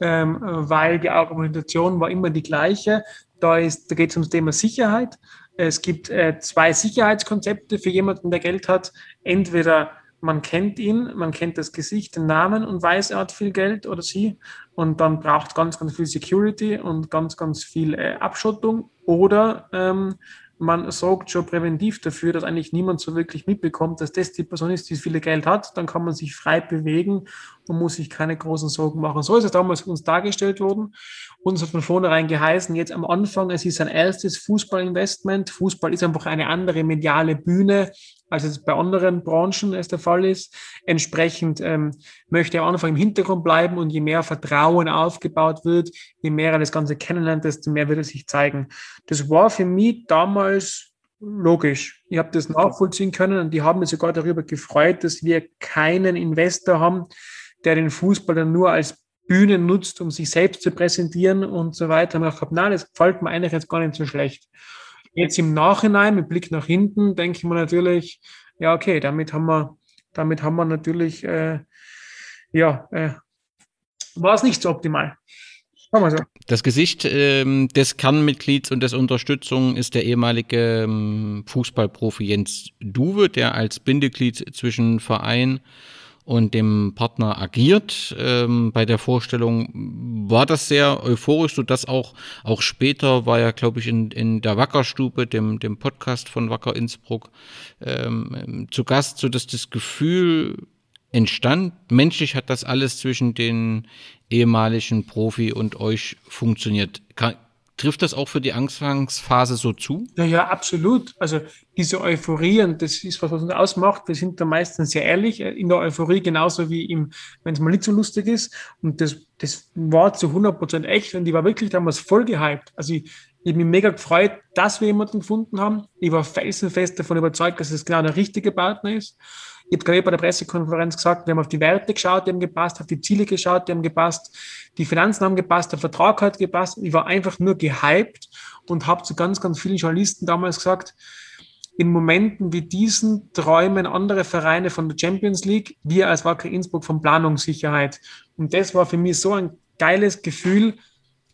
ähm, weil die Argumentation war immer die gleiche. Da, da geht es ums Thema Sicherheit. Es gibt äh, zwei Sicherheitskonzepte für jemanden, der Geld hat. Entweder man kennt ihn, man kennt das Gesicht, den Namen und weiß, er hat viel Geld oder sie. Und dann braucht ganz, ganz viel Security und ganz, ganz viel äh, Abschottung. Oder ähm, man sorgt schon präventiv dafür, dass eigentlich niemand so wirklich mitbekommt, dass das die Person ist, die viele Geld hat. Dann kann man sich frei bewegen Man muss sich keine großen Sorgen machen. So ist es damals uns dargestellt worden. Uns hat von vornherein geheißen, jetzt am Anfang, es ist ein erstes Fußballinvestment. Fußball ist einfach eine andere mediale Bühne, als es bei anderen Branchen es der Fall ist. Entsprechend ähm, möchte er am Anfang im Hintergrund bleiben und je mehr Vertrauen aufgebaut wird, je mehr er das Ganze kennenlernt, desto mehr wird er sich zeigen. Das war für mich damals logisch. Ich habe das nachvollziehen können und die haben mich sogar darüber gefreut, dass wir keinen Investor haben, der den Fußball dann nur als Bühne nutzt, um sich selbst zu präsentieren und so weiter. Und ich habe nein, das gefällt mir eigentlich jetzt gar nicht so schlecht. Jetzt im Nachhinein, mit Blick nach hinten, denke ich mir natürlich, ja, okay, damit haben wir, damit haben wir natürlich, äh, ja, äh, war es nicht so optimal. So. Das Gesicht ähm, des Kernmitglieds und des Unterstützung ist der ehemalige ähm, Fußballprofi Jens Duwe, der als Bindeglied zwischen Verein und dem Partner agiert. Ähm, bei der Vorstellung war das sehr euphorisch, so dass auch, auch später war er, glaube ich, in, in der Wackerstube, dem, dem Podcast von Wacker Innsbruck, ähm, zu Gast, so dass das Gefühl entstand. Menschlich hat das alles zwischen den ehemaligen Profi und euch funktioniert. Kann, trifft das auch für die Anfangsphase so zu? Ja, ja, absolut. Also diese Euphorie, und das ist was, was uns ausmacht. Wir sind da meistens sehr ehrlich äh, in der Euphorie, genauso wie wenn es mal nicht so lustig ist. Und das, das war zu 100 Prozent echt und ich war wirklich damals voll gehypt. Also ich, ich habe mich mega gefreut, dass wir jemanden gefunden haben. Ich war felsenfest davon überzeugt, dass es genau der richtige Partner ist. Ich habe gerade bei der Pressekonferenz gesagt, wir haben auf die Werte geschaut, die haben gepasst, auf die Ziele geschaut, die haben gepasst, die Finanzen haben gepasst, der Vertrag hat gepasst. Ich war einfach nur gehypt und habe zu ganz, ganz vielen Journalisten damals gesagt, in Momenten wie diesen träumen andere Vereine von der Champions League, wir als Wacker Innsbruck von Planungssicherheit. Und das war für mich so ein geiles Gefühl,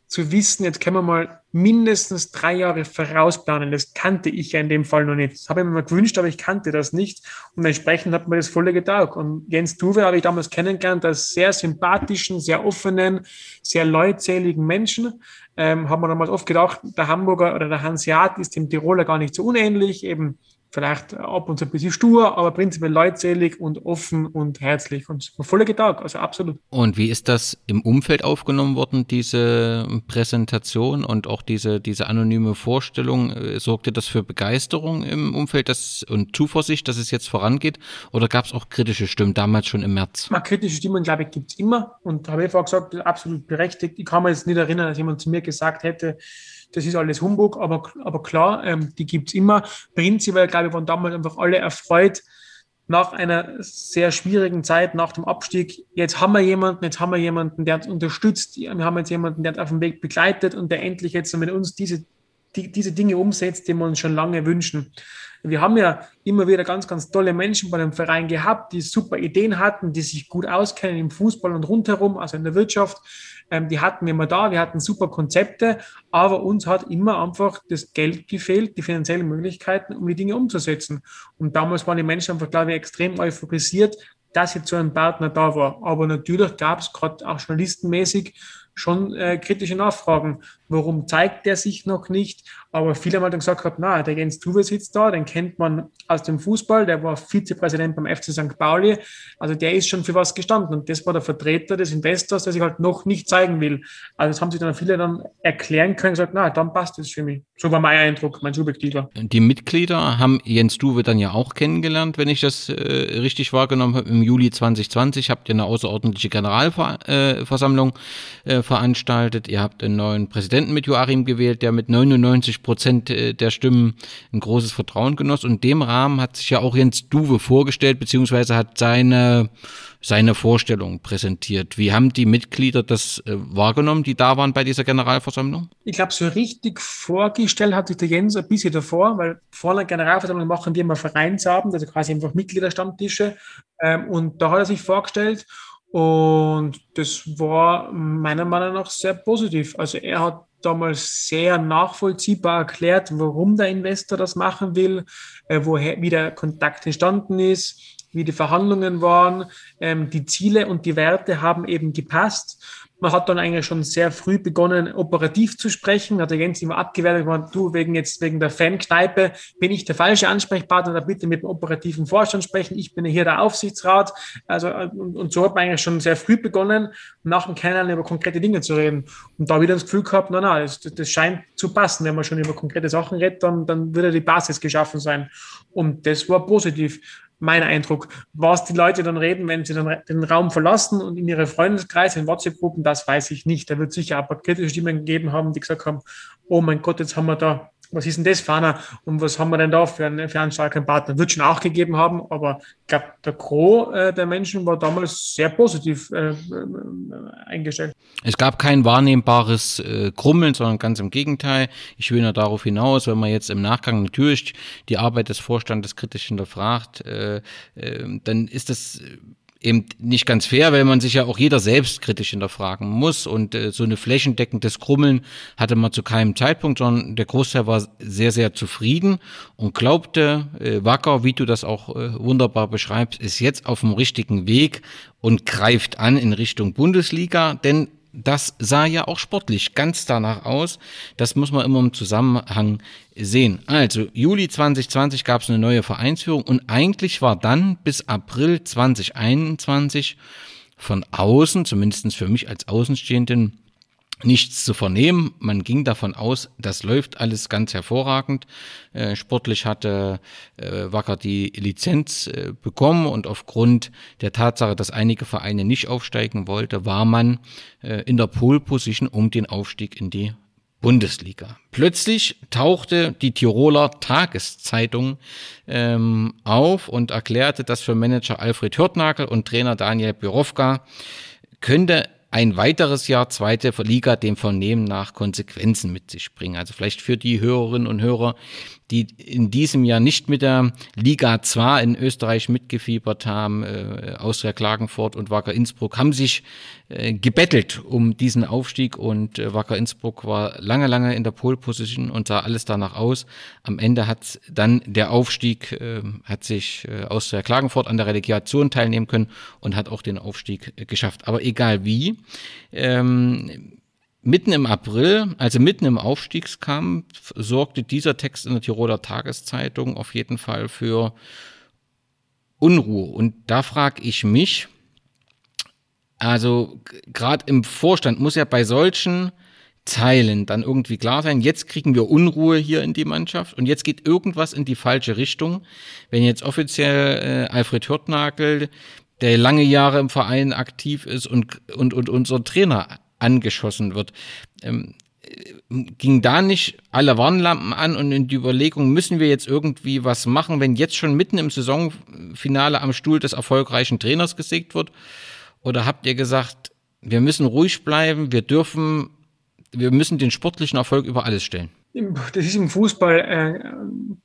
zu wissen, jetzt können wir mal mindestens drei Jahre vorausplanen. Das kannte ich ja in dem Fall noch nicht. Das habe ich mir mal gewünscht, aber ich kannte das nicht. Und entsprechend hat mir das volle getaugt. Und Jens Tuve habe ich damals kennengelernt als sehr sympathischen, sehr offenen, sehr leutseligen Menschen. Ähm, haben wir damals oft gedacht, der Hamburger oder der Hanseat ist dem Tiroler gar nicht so unähnlich. Eben vielleicht ab und zu ein bisschen stur, aber prinzipiell leutselig und offen und herzlich und voller Getag, also absolut. Und wie ist das im Umfeld aufgenommen worden, diese Präsentation und auch diese, diese anonyme Vorstellung? Äh, sorgte das für Begeisterung im Umfeld das, und Zuversicht, dass es jetzt vorangeht? Oder gab es auch kritische Stimmen damals schon im März? Na, kritische Stimmen, glaube ich, gibt es immer und habe ich vorher gesagt, absolut berechtigt. Ich kann mir jetzt nicht erinnern, dass jemand zu mir gesagt hätte, das ist alles Humbug, aber, aber klar, ähm, die gibt es immer. Prinzipiell, glaube ich, waren damals einfach alle erfreut nach einer sehr schwierigen Zeit, nach dem Abstieg. Jetzt haben wir jemanden, jetzt haben wir jemanden, der uns unterstützt. Wir haben jetzt jemanden, der uns auf dem Weg begleitet und der endlich jetzt mit uns diese, die, diese Dinge umsetzt, die wir uns schon lange wünschen. Wir haben ja immer wieder ganz, ganz tolle Menschen bei dem Verein gehabt, die super Ideen hatten, die sich gut auskennen im Fußball und rundherum, also in der Wirtschaft. Ähm, die hatten wir immer da, wir hatten super Konzepte, aber uns hat immer einfach das Geld gefehlt, die finanziellen Möglichkeiten, um die Dinge umzusetzen. Und damals waren die Menschen einfach, glaube ich, extrem euphorisiert, dass jetzt so ein Partner da war. Aber natürlich gab es gerade auch journalistenmäßig schon äh, kritische Nachfragen. Warum zeigt der sich noch nicht? Aber viele haben halt dann gesagt, na, der Jens Tuve sitzt da, den kennt man aus dem Fußball, der war Vizepräsident beim FC St. Pauli, also der ist schon für was gestanden und das war der Vertreter des Investors, der sich halt noch nicht zeigen will. Also das haben sich dann viele dann erklären können, gesagt, na, dann passt das für mich. So war mein Eindruck, mein subjektiver. Die Mitglieder haben Jens Duwe dann ja auch kennengelernt, wenn ich das äh, richtig wahrgenommen habe. Im Juli 2020 habt ihr eine außerordentliche Generalversammlung äh, veranstaltet. Ihr habt einen neuen Präsidenten mit Joachim gewählt, der mit 99 90 Prozent äh, der Stimmen ein großes Vertrauen genoss. Und in dem Rahmen hat sich ja auch Jens Duwe vorgestellt, beziehungsweise hat seine, seine Vorstellung präsentiert. Wie haben die Mitglieder das äh, wahrgenommen, die da waren bei dieser Generalversammlung? Ich glaube, so richtig vorgestellt hat sich der Jens ein bisschen davor, weil vor einer Generalversammlung machen wir immer Vereinsabend, also quasi einfach Mitgliederstammtische. Ähm, und da hat er sich vorgestellt und das war meiner Meinung nach sehr positiv. Also er hat damals sehr nachvollziehbar erklärt, warum der Investor das machen will, äh, woher, wie der Kontakt entstanden ist, wie die Verhandlungen waren. Ähm, die Ziele und die Werte haben eben gepasst. Man hat dann eigentlich schon sehr früh begonnen, operativ zu sprechen. Hat der Jens immer abgewertet, man, du, wegen jetzt, wegen der Fankneipe bin ich der falsche Ansprechpartner, da bitte mit dem operativen Vorstand sprechen. Ich bin hier der Aufsichtsrat. Also, und, und so hat man eigentlich schon sehr früh begonnen, nach dem Kennenlernen über konkrete Dinge zu reden. Und da wieder das Gefühl gehabt, na, na, das, das scheint zu passen. Wenn man schon über konkrete Sachen redet, dann, dann würde die Basis geschaffen sein. Und das war positiv mein Eindruck. Was die Leute dann reden, wenn sie dann den Raum verlassen und in ihre Freundeskreise, in WhatsApp-Gruppen, das weiß ich nicht. Da wird sicher paar kritische Stimmen gegeben haben, die gesagt haben, oh mein Gott, jetzt haben wir da was ist denn das, Fana? Und was haben wir denn da für einen, für einen starken Partner? Wird schon auch gegeben haben, aber ich glaube, der Gros äh, der Menschen war damals sehr positiv äh, äh, eingestellt. Es gab kein wahrnehmbares äh, Krummeln, sondern ganz im Gegenteil. Ich will nur darauf hinaus, wenn man jetzt im Nachgang natürlich die Arbeit des Vorstandes kritisch hinterfragt, äh, äh, dann ist das eben nicht ganz fair, weil man sich ja auch jeder selbst kritisch hinterfragen muss. Und äh, so eine flächendeckendes Krummeln hatte man zu keinem Zeitpunkt, sondern der Großteil war sehr, sehr zufrieden und glaubte, äh, Wacker, wie du das auch äh, wunderbar beschreibst, ist jetzt auf dem richtigen Weg und greift an in Richtung Bundesliga, denn das sah ja auch sportlich ganz danach aus. Das muss man immer im Zusammenhang sehen. Also Juli 2020 gab es eine neue Vereinsführung und eigentlich war dann bis April 2021 von außen, zumindest für mich als Außenstehenden, nichts zu vernehmen. Man ging davon aus, das läuft alles ganz hervorragend. Äh, sportlich hatte äh, Wacker die Lizenz äh, bekommen und aufgrund der Tatsache, dass einige Vereine nicht aufsteigen wollte, war man in der Pole Position um den Aufstieg in die Bundesliga. Plötzlich tauchte die Tiroler Tageszeitung ähm, auf und erklärte, dass für Manager Alfred Hürtnagel und Trainer Daniel Birovka könnte ein weiteres Jahr zweite Liga dem Vernehmen nach Konsequenzen mit sich bringen. Also vielleicht für die Hörerinnen und Hörer, die in diesem Jahr nicht mit der Liga 2 in Österreich mitgefiebert haben, äh, Austria Klagenfurt und Wacker Innsbruck, haben sich äh, gebettelt um diesen Aufstieg und äh, Wacker Innsbruck war lange, lange in der Pole Position und sah alles danach aus. Am Ende hat dann der Aufstieg, äh, hat sich äh, Austria Klagenfurt an der Relegation teilnehmen können und hat auch den Aufstieg äh, geschafft. Aber egal wie, ähm, Mitten im April, also mitten im Aufstiegskampf, sorgte dieser Text in der Tiroler Tageszeitung auf jeden Fall für Unruhe. Und da frage ich mich, also gerade im Vorstand muss ja bei solchen Zeilen dann irgendwie klar sein, jetzt kriegen wir Unruhe hier in die Mannschaft und jetzt geht irgendwas in die falsche Richtung. Wenn jetzt offiziell äh, Alfred Hürtnagel, der lange Jahre im Verein aktiv ist und, und, und unser Trainer angeschossen wird. Ähm, ging da nicht alle Warnlampen an und in die Überlegung, müssen wir jetzt irgendwie was machen, wenn jetzt schon mitten im Saisonfinale am Stuhl des erfolgreichen Trainers gesägt wird? Oder habt ihr gesagt, wir müssen ruhig bleiben, wir dürfen, wir müssen den sportlichen Erfolg über alles stellen? Das ist im Fußball äh,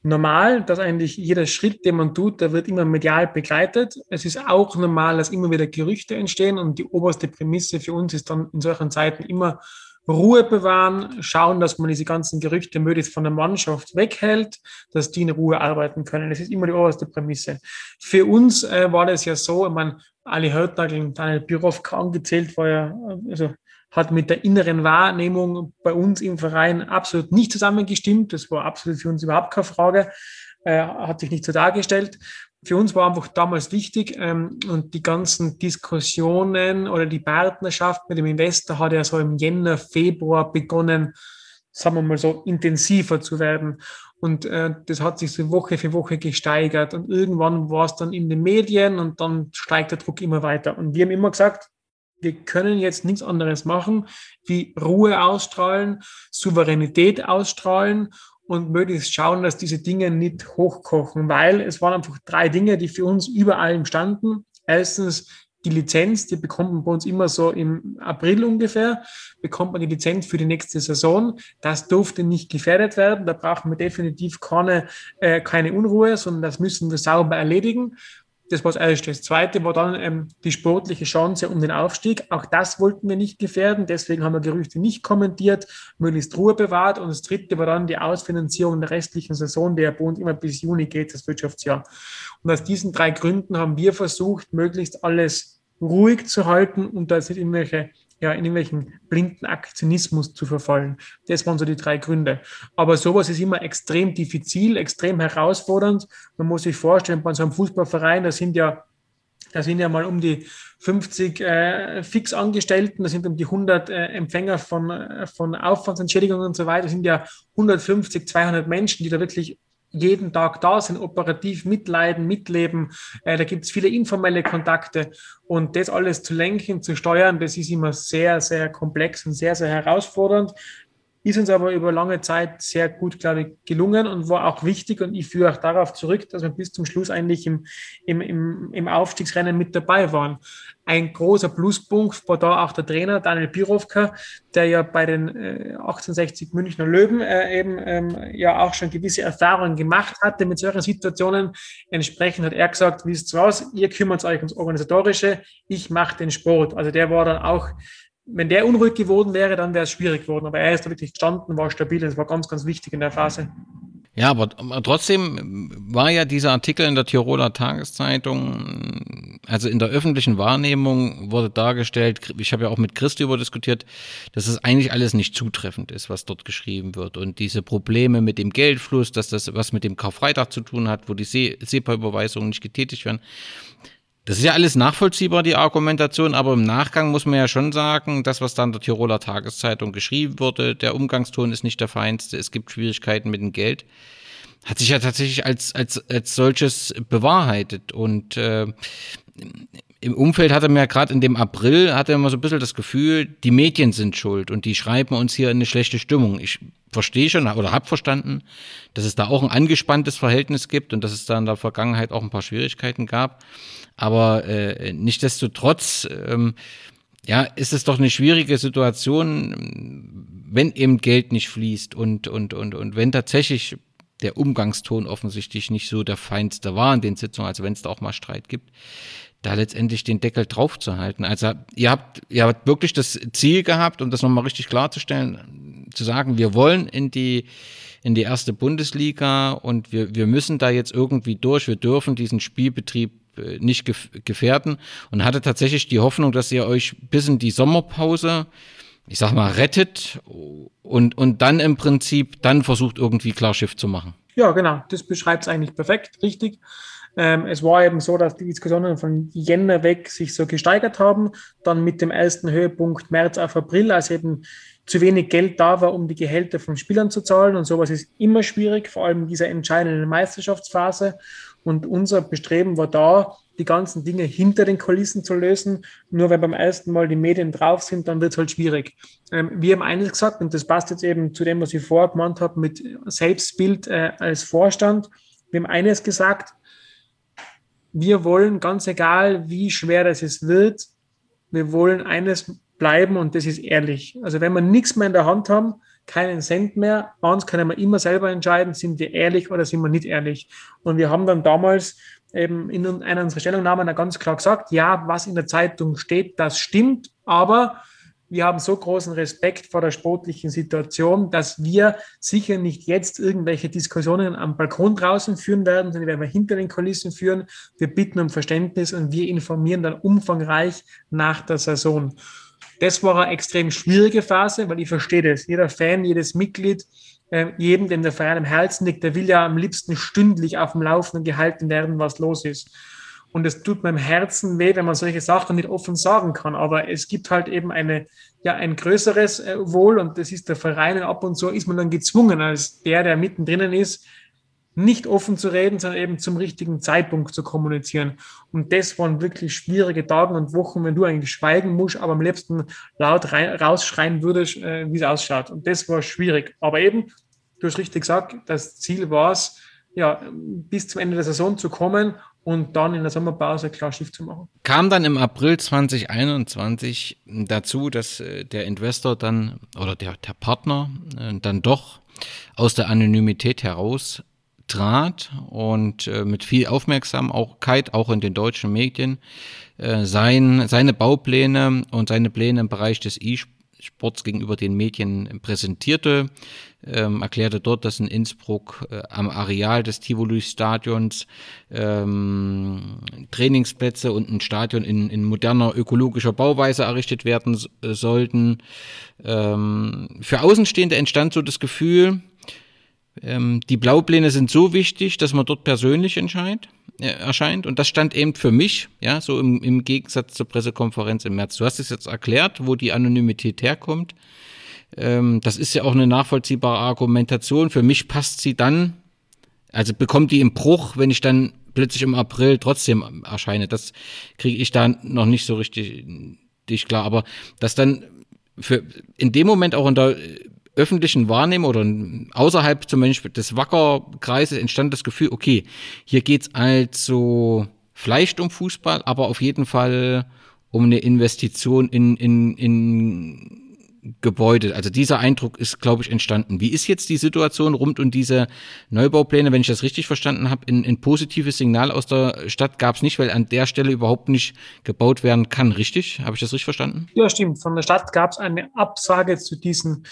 normal, dass eigentlich jeder Schritt, den man tut, der wird immer medial begleitet. Es ist auch normal, dass immer wieder Gerüchte entstehen und die oberste Prämisse für uns ist dann in solchen Zeiten immer Ruhe bewahren, schauen, dass man diese ganzen Gerüchte möglichst von der Mannschaft weghält, dass die in Ruhe arbeiten können. Das ist immer die oberste Prämisse. Für uns äh, war das ja so, ich meine, Ali Hörtagel und Daniel Birovka angezählt, war ja, also hat mit der inneren Wahrnehmung bei uns im Verein absolut nicht zusammengestimmt. Das war absolut für uns überhaupt keine Frage, äh, hat sich nicht so dargestellt. Für uns war einfach damals wichtig ähm, und die ganzen Diskussionen oder die Partnerschaft mit dem Investor hat ja so im Jänner, Februar begonnen, sagen wir mal so, intensiver zu werden. Und äh, das hat sich so Woche für Woche gesteigert. Und irgendwann war es dann in den Medien und dann steigt der Druck immer weiter. Und wir haben immer gesagt, wir können jetzt nichts anderes machen, wie Ruhe ausstrahlen, Souveränität ausstrahlen und möglichst schauen, dass diese Dinge nicht hochkochen, weil es waren einfach drei Dinge, die für uns über allem standen. Erstens die Lizenz, die bekommt man bei uns immer so im April ungefähr, bekommt man die Lizenz für die nächste Saison. Das durfte nicht gefährdet werden. Da brauchen wir definitiv keine, äh, keine Unruhe, sondern das müssen wir sauber erledigen. Das war das Erste. Das Zweite war dann ähm, die sportliche Chance um den Aufstieg. Auch das wollten wir nicht gefährden. Deswegen haben wir Gerüchte nicht kommentiert, möglichst Ruhe bewahrt. Und das Dritte war dann die Ausfinanzierung der restlichen Saison, der bei uns immer bis Juni geht, das Wirtschaftsjahr. Und aus diesen drei Gründen haben wir versucht, möglichst alles ruhig zu halten und da sind irgendwelche ja, in irgendwelchen blinden Aktionismus zu verfallen. Das waren so die drei Gründe. Aber sowas ist immer extrem diffizil, extrem herausfordernd. Man muss sich vorstellen, bei so einem Fußballverein, da sind ja da sind ja mal um die 50 äh, Fixangestellten, da sind um die 100 äh, Empfänger von, äh, von Aufwandsentschädigungen und so weiter, das sind ja 150, 200 Menschen, die da wirklich jeden Tag da sind, operativ mitleiden, mitleben. Äh, da gibt es viele informelle Kontakte und das alles zu lenken, zu steuern, das ist immer sehr, sehr komplex und sehr, sehr herausfordernd. Ist uns aber über lange Zeit sehr gut, glaube ich, gelungen und war auch wichtig. Und ich führe auch darauf zurück, dass wir bis zum Schluss eigentlich im, im, im, im Aufstiegsrennen mit dabei waren. Ein großer Pluspunkt war da auch der Trainer Daniel Birovka, der ja bei den äh, 1860 Münchner Löwen äh, eben ähm, ja auch schon gewisse Erfahrungen gemacht hatte mit solchen Situationen. Entsprechend hat er gesagt, wie ist es raus, ihr kümmert euch ums Organisatorische, ich mache den Sport. Also der war dann auch wenn der unruhig geworden wäre, dann wäre es schwierig geworden. Aber er ist da wirklich gestanden, war stabil. Das war ganz, ganz wichtig in der Phase. Ja, aber trotzdem war ja dieser Artikel in der Tiroler Tageszeitung, also in der öffentlichen Wahrnehmung wurde dargestellt, ich habe ja auch mit Christ über diskutiert, dass es eigentlich alles nicht zutreffend ist, was dort geschrieben wird. Und diese Probleme mit dem Geldfluss, dass das was mit dem Karfreitag zu tun hat, wo die SEPA-Überweisungen nicht getätigt werden, das ist ja alles nachvollziehbar, die Argumentation, aber im Nachgang muss man ja schon sagen, das, was da in der Tiroler Tageszeitung geschrieben wurde, der Umgangston ist nicht der feinste, es gibt Schwierigkeiten mit dem Geld, hat sich ja tatsächlich als, als, als solches bewahrheitet. Und äh, im Umfeld hatte man ja gerade in dem April, hatte man so ein bisschen das Gefühl, die Medien sind schuld und die schreiben uns hier in eine schlechte Stimmung. Ich verstehe schon oder habe verstanden, dass es da auch ein angespanntes Verhältnis gibt und dass es da in der Vergangenheit auch ein paar Schwierigkeiten gab. Aber äh, nichtdestotrotz, ähm, ja, ist es doch eine schwierige Situation, wenn eben Geld nicht fließt und, und, und, und wenn tatsächlich der Umgangston offensichtlich nicht so der feinste war in den Sitzungen, also wenn es da auch mal Streit gibt, da letztendlich den Deckel drauf zu halten. Also ihr habt, ihr habt wirklich das Ziel gehabt, um das nochmal richtig klarzustellen, zu sagen, wir wollen in die, in die erste Bundesliga und wir, wir müssen da jetzt irgendwie durch, wir dürfen diesen Spielbetrieb äh, nicht gefährden und hatte tatsächlich die Hoffnung, dass ihr euch bis in die Sommerpause, ich sag mal, rettet und, und dann im Prinzip dann versucht, irgendwie klar Schiff zu machen. Ja, genau, das beschreibt es eigentlich perfekt, richtig. Ähm, es war eben so, dass die Diskussionen von Jänner weg sich so gesteigert haben, dann mit dem ersten Höhepunkt März auf April, als eben zu wenig Geld da war, um die Gehälter von Spielern zu zahlen. Und sowas ist immer schwierig, vor allem in dieser entscheidenden Meisterschaftsphase. Und unser Bestreben war da, die ganzen Dinge hinter den Kulissen zu lösen. Nur wenn beim ersten Mal die Medien drauf sind, dann wird es halt schwierig. Ähm, wir haben eines gesagt, und das passt jetzt eben zu dem, was ich vorher gemeint habe, mit Selbstbild äh, als Vorstand. Wir haben eines gesagt, wir wollen, ganz egal, wie schwer das es wird, wir wollen eines bleiben und das ist ehrlich. Also wenn wir nichts mehr in der Hand haben, keinen Cent mehr. Bei uns können wir immer selber entscheiden, sind wir ehrlich oder sind wir nicht ehrlich. Und wir haben dann damals eben in einer unserer Stellungnahmen ganz klar gesagt, ja, was in der Zeitung steht, das stimmt, aber wir haben so großen Respekt vor der sportlichen Situation, dass wir sicher nicht jetzt irgendwelche Diskussionen am Balkon draußen führen werden, sondern werden wir hinter den Kulissen führen. Wir bitten um Verständnis und wir informieren dann umfangreich nach der Saison. Das war eine extrem schwierige Phase, weil ich verstehe das. Jeder Fan, jedes Mitglied, äh, jedem, dem der Verein am Herzen liegt, der will ja am liebsten stündlich auf dem Laufenden gehalten werden, was los ist. Und es tut meinem Herzen weh, wenn man solche Sachen nicht offen sagen kann. Aber es gibt halt eben eine, ja, ein größeres äh, Wohl und das ist der Verein. Und ab und zu ist man dann gezwungen, als der, der mittendrin ist, nicht offen zu reden, sondern eben zum richtigen Zeitpunkt zu kommunizieren. Und das waren wirklich schwierige Tage und Wochen, wenn du eigentlich schweigen musst, aber am liebsten laut rein, rausschreien würdest, äh, wie es ausschaut. Und das war schwierig. Aber eben, du hast richtig gesagt, das Ziel war es, ja, bis zum Ende der Saison zu kommen und dann in der Sommerpause klar Schiff zu machen. Kam dann im April 2021 dazu, dass äh, der Investor dann oder der, der Partner äh, dann doch aus der Anonymität heraus trat und äh, mit viel Aufmerksamkeit auch in den deutschen Medien sein, seine Baupläne und seine Pläne im Bereich des Sports gegenüber den Medien präsentierte, ähm, erklärte dort, dass in Innsbruck äh, am Areal des Tivoli-Stadions ähm, Trainingsplätze und ein Stadion in, in moderner ökologischer Bauweise errichtet werden äh, sollten. Ähm, für Außenstehende entstand so das Gefühl, ähm, die Blaupläne sind so wichtig, dass man dort persönlich entscheidet äh, erscheint. Und das stand eben für mich, ja, so im, im Gegensatz zur Pressekonferenz im März. Du hast es jetzt erklärt, wo die Anonymität herkommt. Ähm, das ist ja auch eine nachvollziehbare Argumentation. Für mich passt sie dann, also bekommt die im Bruch, wenn ich dann plötzlich im April trotzdem erscheine. Das kriege ich da noch nicht so richtig, richtig klar. Aber dass dann für in dem Moment auch in der öffentlichen Wahrnehmung oder außerhalb zum Beispiel des Wackerkreises entstand das Gefühl, okay, hier geht's also vielleicht um Fußball, aber auf jeden Fall um eine Investition in, in, in Gebäude. Also dieser Eindruck ist, glaube ich, entstanden. Wie ist jetzt die Situation rund um diese Neubaupläne, wenn ich das richtig verstanden habe? Ein, ein positives Signal aus der Stadt gab es nicht, weil an der Stelle überhaupt nicht gebaut werden kann, richtig? Habe ich das richtig verstanden? Ja, stimmt. Von der Stadt gab es eine Absage zu diesen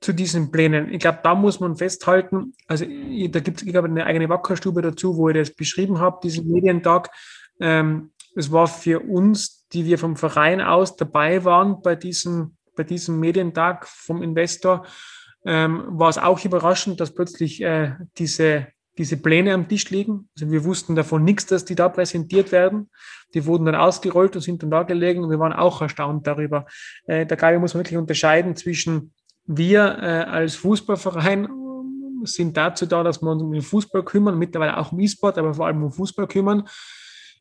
zu diesen Plänen. Ich glaube, da muss man festhalten, also da gibt es, ich glaube, eine eigene Wackerstube dazu, wo ich das beschrieben habe, diesen Medientag. Ähm, es war für uns, die wir vom Verein aus dabei waren bei diesem, bei diesem Medientag vom Investor, ähm, war es auch überraschend, dass plötzlich äh, diese, diese Pläne am Tisch liegen. Also wir wussten davon nichts, dass die da präsentiert werden. Die wurden dann ausgerollt und sind dann da gelegen und wir waren auch erstaunt darüber. Äh, da glaube ich, muss man wirklich unterscheiden zwischen wir äh, als Fußballverein sind dazu da, dass wir uns um den Fußball kümmern, mittlerweile auch um E-Sport, aber vor allem um Fußball kümmern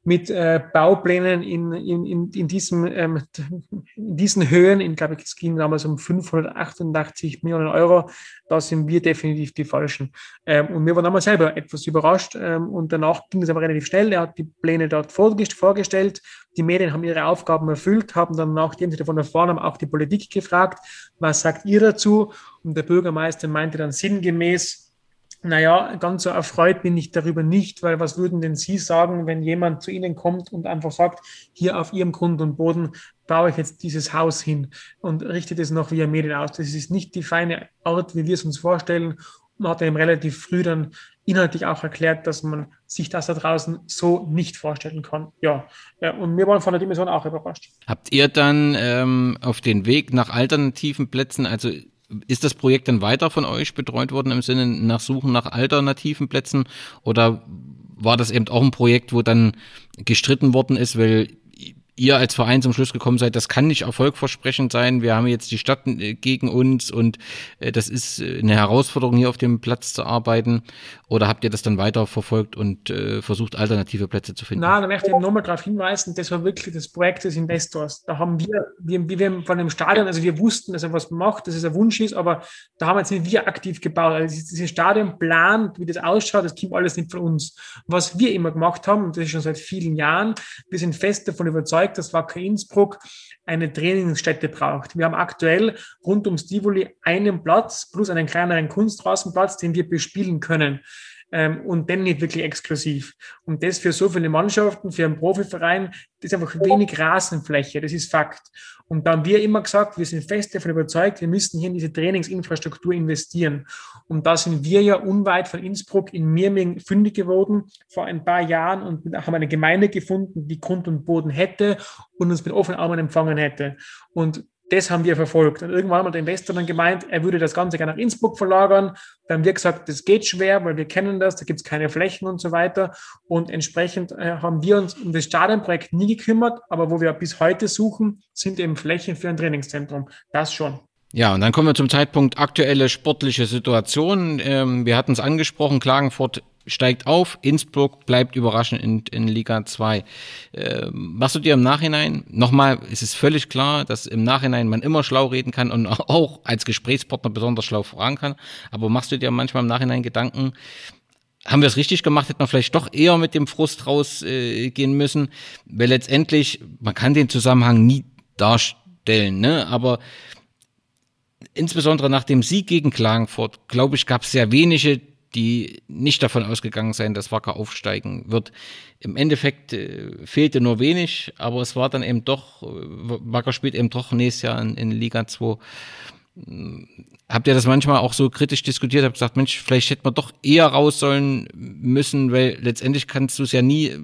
mit äh, Bauplänen in, in, in, in, diesem, ähm, in diesen Höhen, in, glaube ich, es ging damals um 588 Millionen Euro, da sind wir definitiv die Falschen. Ähm, und wir waren damals selber etwas überrascht ähm, und danach ging es aber relativ schnell. Er hat die Pläne dort vorgestellt, die Medien haben ihre Aufgaben erfüllt, haben dann, nachdem sie davon erfahren haben, auch die Politik gefragt, was sagt ihr dazu? Und der Bürgermeister meinte dann sinngemäß, naja, ganz so erfreut bin ich darüber nicht, weil was würden denn Sie sagen, wenn jemand zu Ihnen kommt und einfach sagt, hier auf Ihrem Grund und Boden baue ich jetzt dieses Haus hin und richtet es noch via Medien aus. Das ist nicht die feine Art, wie wir es uns vorstellen. Man hat ihm relativ früh dann inhaltlich auch erklärt, dass man sich das da draußen so nicht vorstellen kann. Ja, und wir waren von der Dimension auch überrascht. Habt ihr dann ähm, auf den Weg nach alternativen Plätzen, also ist das Projekt dann weiter von euch betreut worden im Sinne nach Suchen nach alternativen Plätzen? Oder war das eben auch ein Projekt, wo dann gestritten worden ist, weil ihr als Verein zum Schluss gekommen seid, das kann nicht erfolgversprechend sein. Wir haben jetzt die Stadt äh, gegen uns und äh, das ist äh, eine Herausforderung, hier auf dem Platz zu arbeiten. Oder habt ihr das dann weiter verfolgt und versucht, alternative Plätze zu finden? Nein, da möchte ich nochmal darauf hinweisen, das war wirklich das Projekt des Investors. Da haben wir, wir, wir von dem Stadion, also wir wussten, dass er was macht, dass es ein Wunsch ist, aber da haben jetzt nicht wir aktiv gebaut. Also dieses Stadionplan, wie das ausschaut, das kommt alles nicht von uns. Was wir immer gemacht haben, das ist schon seit vielen Jahren, wir sind fest davon überzeugt, überzeugt, dass Wacker Innsbruck eine Trainingsstätte braucht. Wir haben aktuell rund ums Tivoli einen Platz plus einen kleineren Kunstrasenplatz, den wir bespielen können ähm, und dann nicht wirklich exklusiv. Und das für so viele Mannschaften, für einen Profiverein, das ist einfach wenig Rasenfläche, das ist Fakt. Und da haben wir immer gesagt, wir sind fest davon überzeugt, wir müssen hier in diese Trainingsinfrastruktur investieren. Und da sind wir ja unweit von Innsbruck in Mirming fündig geworden vor ein paar Jahren und haben eine Gemeinde gefunden, die Grund und Boden hätte und uns mit offenen Armen empfangen hätte. Und das haben wir verfolgt. Und irgendwann hat der Investor dann gemeint, er würde das Ganze gerne nach Innsbruck verlagern. Dann haben wir gesagt, das geht schwer, weil wir kennen das, da gibt es keine Flächen und so weiter. Und entsprechend äh, haben wir uns um das Stadionprojekt nie gekümmert, aber wo wir bis heute suchen, sind eben Flächen für ein Trainingszentrum. Das schon. Ja, und dann kommen wir zum Zeitpunkt aktuelle sportliche Situation. Ähm, wir hatten es angesprochen, Klagenfurt steigt auf, Innsbruck bleibt überraschend in, in Liga 2. Äh, machst du dir im Nachhinein, nochmal, es ist völlig klar, dass im Nachhinein man immer schlau reden kann und auch als Gesprächspartner besonders schlau fragen kann, aber machst du dir manchmal im Nachhinein Gedanken, haben wir es richtig gemacht, hätten wir vielleicht doch eher mit dem Frust rausgehen äh, müssen, weil letztendlich, man kann den Zusammenhang nie darstellen, ne? aber insbesondere nach dem Sieg gegen Klagenfurt, glaube ich, gab es sehr wenige, die nicht davon ausgegangen sein, dass Wacker aufsteigen wird. Im Endeffekt äh, fehlte nur wenig, aber es war dann eben doch, äh, Wacker spielt eben doch nächstes Jahr in, in Liga 2. Hm, habt ihr das manchmal auch so kritisch diskutiert? Habt gesagt, Mensch, vielleicht hätte man doch eher raus sollen müssen, weil letztendlich kannst du es ja nie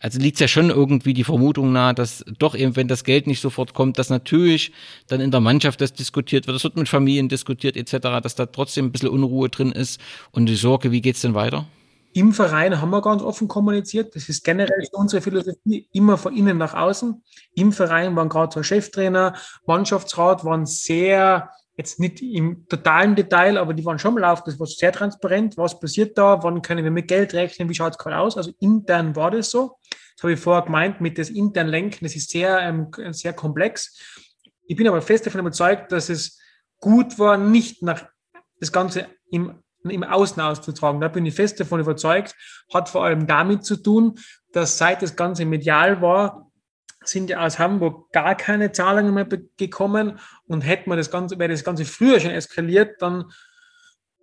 also liegt ja schon irgendwie die Vermutung nahe, dass doch eben, wenn das Geld nicht sofort kommt, dass natürlich dann in der Mannschaft das diskutiert wird, das wird mit Familien diskutiert etc., dass da trotzdem ein bisschen Unruhe drin ist und die Sorge, wie geht's denn weiter? Im Verein haben wir ganz offen kommuniziert. Das ist generell unsere Philosophie, immer von innen nach außen. Im Verein waren gerade so Cheftrainer, Mannschaftsrat, waren sehr, jetzt nicht im totalen Detail, aber die waren schon mal auf, das war sehr transparent, was passiert da, wann können wir mit Geld rechnen, wie schaut es gerade aus. Also intern war das so. Das habe ich vorher gemeint mit das intern Lenken, das ist sehr, ähm, sehr komplex. Ich bin aber fest davon überzeugt, dass es gut war, nicht nach das Ganze im, im Außen auszutragen. Da bin ich fest davon überzeugt. Hat vor allem damit zu tun, dass seit das Ganze medial war, sind ja aus Hamburg gar keine Zahlungen mehr gekommen und hätte man das Ganze, wäre das Ganze früher schon eskaliert, dann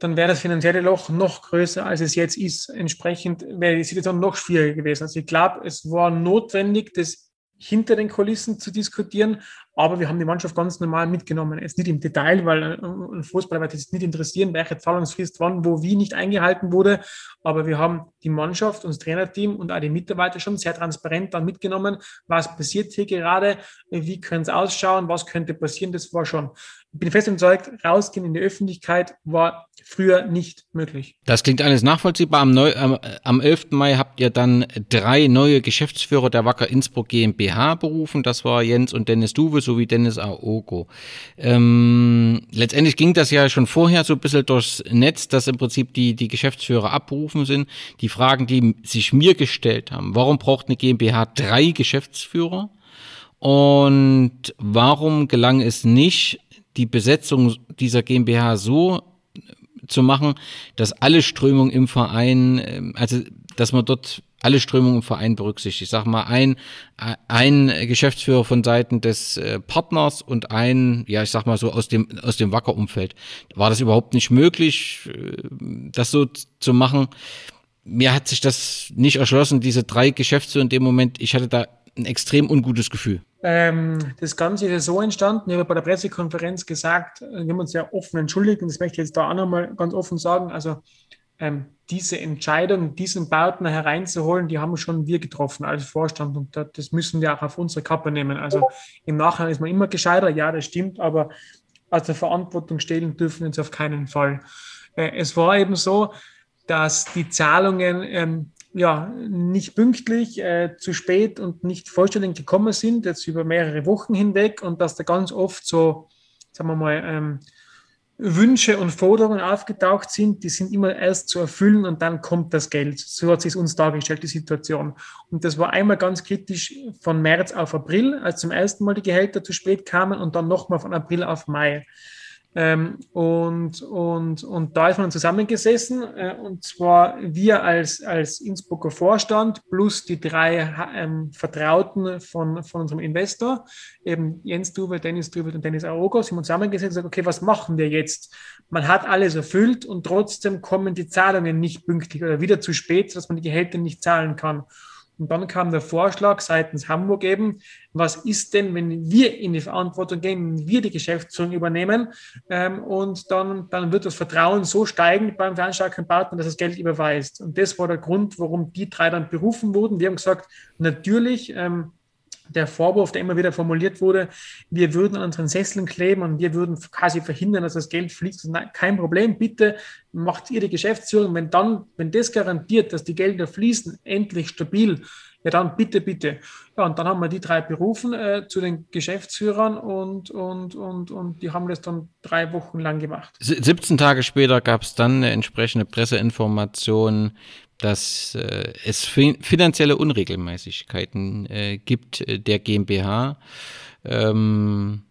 dann wäre das finanzielle Loch noch größer, als es jetzt ist. Entsprechend wäre die Situation noch schwieriger gewesen. Also ich glaube, es war notwendig, das hinter den Kulissen zu diskutieren, aber wir haben die Mannschaft ganz normal mitgenommen. Jetzt nicht im Detail, weil ein Fußballer wird jetzt nicht interessieren, welche Zahlungsfrist wann, wo, wie nicht eingehalten wurde. Aber wir haben die Mannschaft, das Trainerteam und auch die Mitarbeiter schon sehr transparent dann mitgenommen. Was passiert hier gerade? Wie könnte es ausschauen? Was könnte passieren? Das war schon. Ich bin fest überzeugt, rausgehen in die Öffentlichkeit war früher nicht möglich. Das klingt alles nachvollziehbar. Am, Neu am, am 11. Mai habt ihr dann drei neue Geschäftsführer der Wacker Innsbruck GmbH berufen. Das war Jens und Dennis Duwe sowie Dennis Aogo. Ähm, letztendlich ging das ja schon vorher so ein bisschen durchs Netz, dass im Prinzip die, die Geschäftsführer abberufen sind. Die Fragen, die sich mir gestellt haben, warum braucht eine GmbH drei Geschäftsführer? Und warum gelang es nicht, die Besetzung dieser GmbH so zu machen, dass alle Strömungen im Verein, ähm, also dass man dort alle Strömungen im Verein berücksichtigt. Ich sag mal, ein, ein Geschäftsführer von Seiten des äh, Partners und ein, ja, ich sag mal so aus dem, aus dem Wacker-Umfeld. War das überhaupt nicht möglich, äh, das so zu machen? Mir hat sich das nicht erschlossen, diese drei Geschäftsführer in dem Moment. Ich hatte da ein extrem ungutes Gefühl. Ähm, das Ganze ist so entstanden. Ich habe bei der Pressekonferenz gesagt, wir haben uns ja offen entschuldigt und das möchte ich jetzt da auch nochmal ganz offen sagen. Also ähm, diese Entscheidung, diesen Partner hereinzuholen, die haben schon wir getroffen als Vorstand und das müssen wir auch auf unsere Kappe nehmen. Also im Nachhinein ist man immer gescheiter, ja, das stimmt, aber aus der Verantwortung stehlen dürfen wir uns auf keinen Fall. Äh, es war eben so, dass die Zahlungen ähm, ja, nicht pünktlich, äh, zu spät und nicht vollständig gekommen sind, jetzt über mehrere Wochen hinweg und dass da ganz oft so, sagen wir mal, ähm, Wünsche und Forderungen aufgetaucht sind, die sind immer erst zu erfüllen und dann kommt das Geld. So hat sich uns dargestellt, die Situation. Und das war einmal ganz kritisch von März auf April, als zum ersten Mal die Gehälter zu spät kamen und dann nochmal von April auf Mai. Ähm, und, und, und da ist man zusammengesessen, äh, und zwar wir als, als Innsbrucker Vorstand plus die drei ähm, Vertrauten von, von unserem Investor, eben Jens Duwe, Dennis Duwe und Dennis Aogo, sind wir zusammengesetzt und gesagt, okay, was machen wir jetzt? Man hat alles erfüllt und trotzdem kommen die Zahlungen nicht pünktlich oder wieder zu spät, dass man die Gehälter nicht zahlen kann. Und dann kam der Vorschlag seitens Hamburg eben, was ist denn, wenn wir in die Verantwortung gehen, wenn wir die Geschäftsführung übernehmen ähm, und dann, dann wird das Vertrauen so steigen beim veranstaltenden Partner, dass das Geld überweist. Und das war der Grund, warum die drei dann berufen wurden. Wir haben gesagt, natürlich, ähm, der Vorwurf, der immer wieder formuliert wurde, wir würden an unseren Sesseln kleben und wir würden quasi verhindern, dass das Geld fließt. Nein, kein Problem, bitte macht ihr die Geschäftsführung. Wenn dann, wenn das garantiert, dass die Gelder fließen, endlich stabil, ja dann bitte, bitte. Ja, und dann haben wir die drei berufen äh, zu den Geschäftsführern und, und, und, und die haben das dann drei Wochen lang gemacht. 17 Tage später gab es dann eine entsprechende Presseinformation dass äh, es finanzielle Unregelmäßigkeiten äh, gibt äh, der GmbH. Ähm,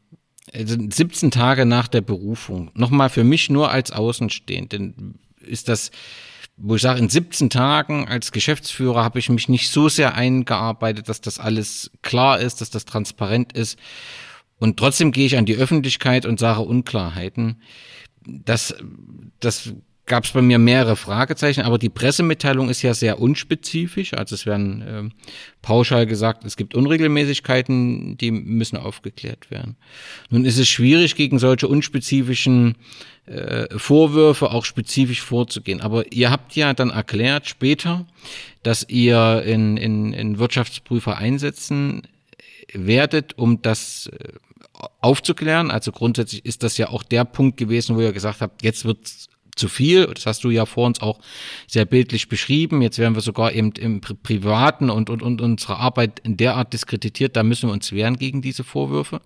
17 also Tage nach der Berufung. Nochmal für mich nur als Außenstehenden ist das, wo ich sage, in 17 Tagen als Geschäftsführer habe ich mich nicht so sehr eingearbeitet, dass das alles klar ist, dass das transparent ist. Und trotzdem gehe ich an die Öffentlichkeit und sage Unklarheiten. Das, das gab es bei mir mehrere Fragezeichen, aber die Pressemitteilung ist ja sehr unspezifisch. Also es werden äh, pauschal gesagt, es gibt Unregelmäßigkeiten, die müssen aufgeklärt werden. Nun ist es schwierig, gegen solche unspezifischen äh, Vorwürfe auch spezifisch vorzugehen. Aber ihr habt ja dann erklärt später, dass ihr in, in, in Wirtschaftsprüfer einsetzen werdet, um das äh, aufzuklären. Also grundsätzlich ist das ja auch der Punkt gewesen, wo ihr gesagt habt, jetzt wird zu viel. Das hast du ja vor uns auch sehr bildlich beschrieben. Jetzt werden wir sogar eben im Pri Privaten und, und, und unsere Arbeit in der Art diskreditiert. Da müssen wir uns wehren gegen diese Vorwürfe.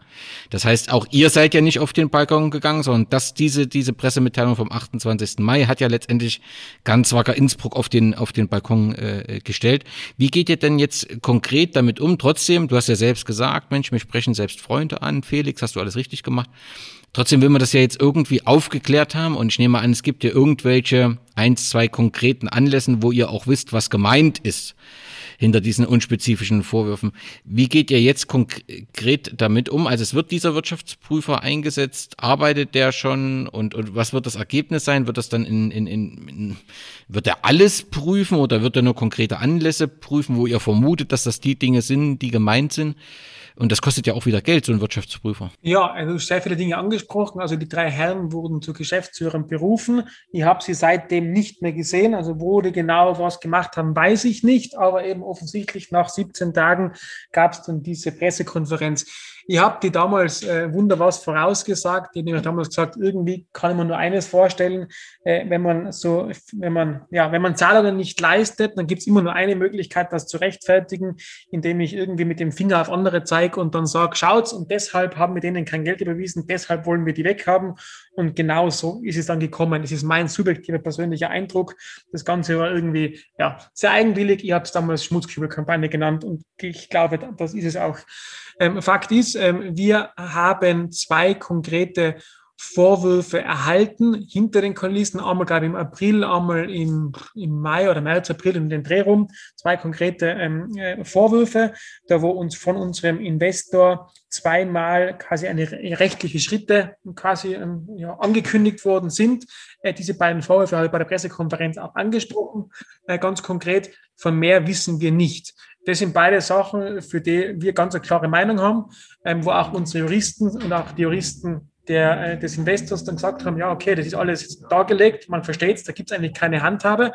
Das heißt, auch ihr seid ja nicht auf den Balkon gegangen, sondern dass diese, diese Pressemitteilung vom 28. Mai hat ja letztendlich ganz wacker Innsbruck auf den, auf den Balkon äh, gestellt. Wie geht ihr denn jetzt konkret damit um? Trotzdem, du hast ja selbst gesagt, Mensch, mir sprechen selbst Freunde an. Felix, hast du alles richtig gemacht. Trotzdem will man das ja jetzt irgendwie aufgeklärt haben und ich nehme an, es gibt ja irgendwelche eins, zwei konkreten Anlässen, wo ihr auch wisst, was gemeint ist hinter diesen unspezifischen Vorwürfen. Wie geht ihr jetzt konkret damit um? Also es wird dieser Wirtschaftsprüfer eingesetzt, arbeitet der schon und, und was wird das Ergebnis sein? Wird das dann in, in, in, wird er alles prüfen oder wird er nur konkrete Anlässe prüfen, wo ihr vermutet, dass das die Dinge sind, die gemeint sind? Und das kostet ja auch wieder Geld, so ein Wirtschaftsprüfer. Ja, also sehr viele Dinge angesprochen. Also die drei Herren wurden zu Geschäftsführern berufen. Ich habe sie seitdem nicht mehr gesehen. Also wo die genau was gemacht haben, weiß ich nicht. Aber eben offensichtlich nach 17 Tagen gab es dann diese Pressekonferenz. Ich habe die damals äh, wunder was vorausgesagt. Die haben damals gesagt, irgendwie kann ich mir nur eines vorstellen, äh, wenn man so, wenn man, ja, wenn man Zahlungen nicht leistet, dann gibt es immer nur eine Möglichkeit, das zu rechtfertigen, indem ich irgendwie mit dem Finger auf andere zeige und dann sage, schaut's, und deshalb haben wir denen kein Geld überwiesen, deshalb wollen wir die weghaben. Und genau so ist es dann gekommen. Das ist mein subjektiver persönlicher Eindruck. Das Ganze war irgendwie ja, sehr eigenwillig. Ich habe es damals Schmutzkübelkampagne genannt und ich glaube, das ist es auch. Ähm, Fakt ist, ähm, wir haben zwei konkrete Vorwürfe erhalten hinter den Kulissen, einmal ich im April, einmal im, im Mai oder März, April in den Dreh rum, zwei konkrete ähm, äh, Vorwürfe, da wo uns von unserem Investor zweimal quasi eine rechtliche Schritte quasi ähm, ja, angekündigt worden sind. Äh, diese beiden Vorwürfe habe ich bei der Pressekonferenz auch angesprochen. Äh, ganz konkret, von mehr wissen wir nicht. Das sind beide Sachen, für die wir ganz eine klare Meinung haben, ähm, wo auch unsere Juristen und auch die Juristen der, äh, des Investors dann gesagt haben, ja, okay, das ist alles dargelegt, man versteht es, da gibt es eigentlich keine Handhabe.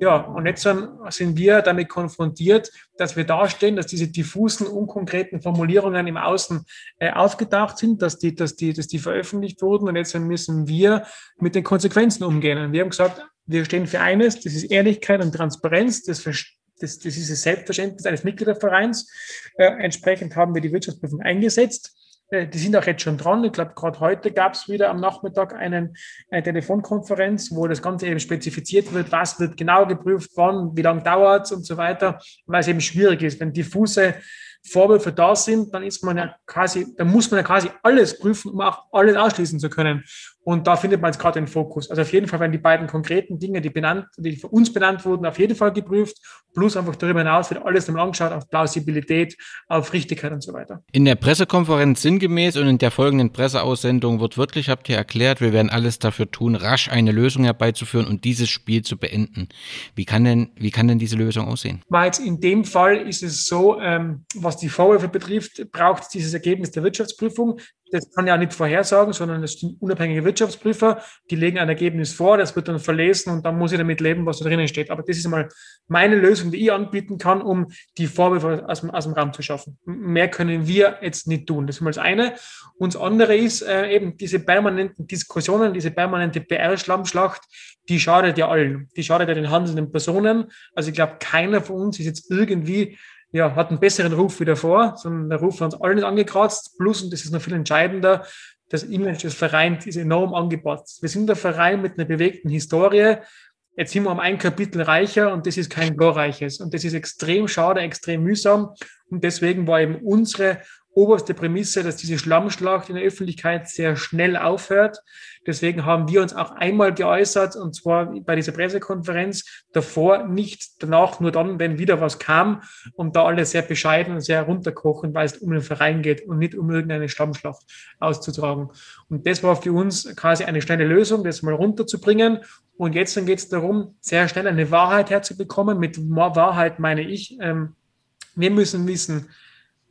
Ja, und jetzt sind wir damit konfrontiert, dass wir dastehen, dass diese diffusen, unkonkreten Formulierungen im Außen äh, aufgedacht sind, dass die, dass, die, dass die veröffentlicht wurden und jetzt müssen wir mit den Konsequenzen umgehen. Und wir haben gesagt, wir stehen für eines, das ist Ehrlichkeit und Transparenz, das, das, das ist das Selbstverständnis eines Mitgliedervereins. Äh, entsprechend haben wir die Wirtschaftsprüfung eingesetzt. Äh, die sind auch jetzt schon dran. Ich glaube, gerade heute gab es wieder am Nachmittag einen, eine Telefonkonferenz, wo das Ganze eben spezifiziert wird, was wird genau geprüft, wann, wie lange dauert es und so weiter, weil es eben schwierig ist, wenn diffuse Vorwürfe da sind, dann ist man ja quasi, dann muss man ja quasi alles prüfen, um auch alles ausschließen zu können. Und da findet man jetzt gerade den Fokus. Also auf jeden Fall werden die beiden konkreten Dinge, die benannt, die für uns benannt wurden, auf jeden Fall geprüft. Plus einfach darüber hinaus wird alles nochmal angeschaut auf Plausibilität, auf Richtigkeit und so weiter. In der Pressekonferenz sinngemäß und in der folgenden Presseaussendung wird wirklich, habt ihr erklärt, wir werden alles dafür tun, rasch eine Lösung herbeizuführen und dieses Spiel zu beenden. Wie kann denn, wie kann denn diese Lösung aussehen? Weil jetzt in dem Fall ist es so, ähm, was die Vorwürfe betrifft, braucht es dieses Ergebnis der Wirtschaftsprüfung das kann ja nicht vorhersagen, sondern es sind unabhängige Wirtschaftsprüfer, die legen ein Ergebnis vor, das wird dann verlesen und dann muss ich damit leben, was da drinnen steht. Aber das ist einmal meine Lösung, die ich anbieten kann, um die Vorwürfe aus dem, aus dem Raum zu schaffen. Mehr können wir jetzt nicht tun. Das ist mal das eine. Und das andere ist äh, eben diese permanenten Diskussionen, diese permanente PR-Schlammschlacht, die schadet ja allen. Die schadet ja den handelnden Personen. Also ich glaube, keiner von uns ist jetzt irgendwie ja, hat einen besseren Ruf wie davor, sondern der Ruf hat uns allen angekratzt. Plus, und das ist noch viel entscheidender, das Image des Vereins ist enorm angepasst. Wir sind der Verein mit einer bewegten Historie. Jetzt sind wir um ein Kapitel reicher und das ist kein glorreiches. Und das ist extrem schade, extrem mühsam. Und deswegen war eben unsere oberste Prämisse, dass diese Schlammschlacht in der Öffentlichkeit sehr schnell aufhört. Deswegen haben wir uns auch einmal geäußert, und zwar bei dieser Pressekonferenz, davor nicht, danach nur dann, wenn wieder was kam und da alle sehr bescheiden und sehr runterkochen, weil es um den Verein geht und nicht um irgendeine Schlammschlacht auszutragen. Und das war für uns quasi eine schnelle Lösung, das mal runterzubringen. Und jetzt geht es darum, sehr schnell eine Wahrheit herzubekommen. Mit Wahrheit meine ich, ähm, wir müssen wissen,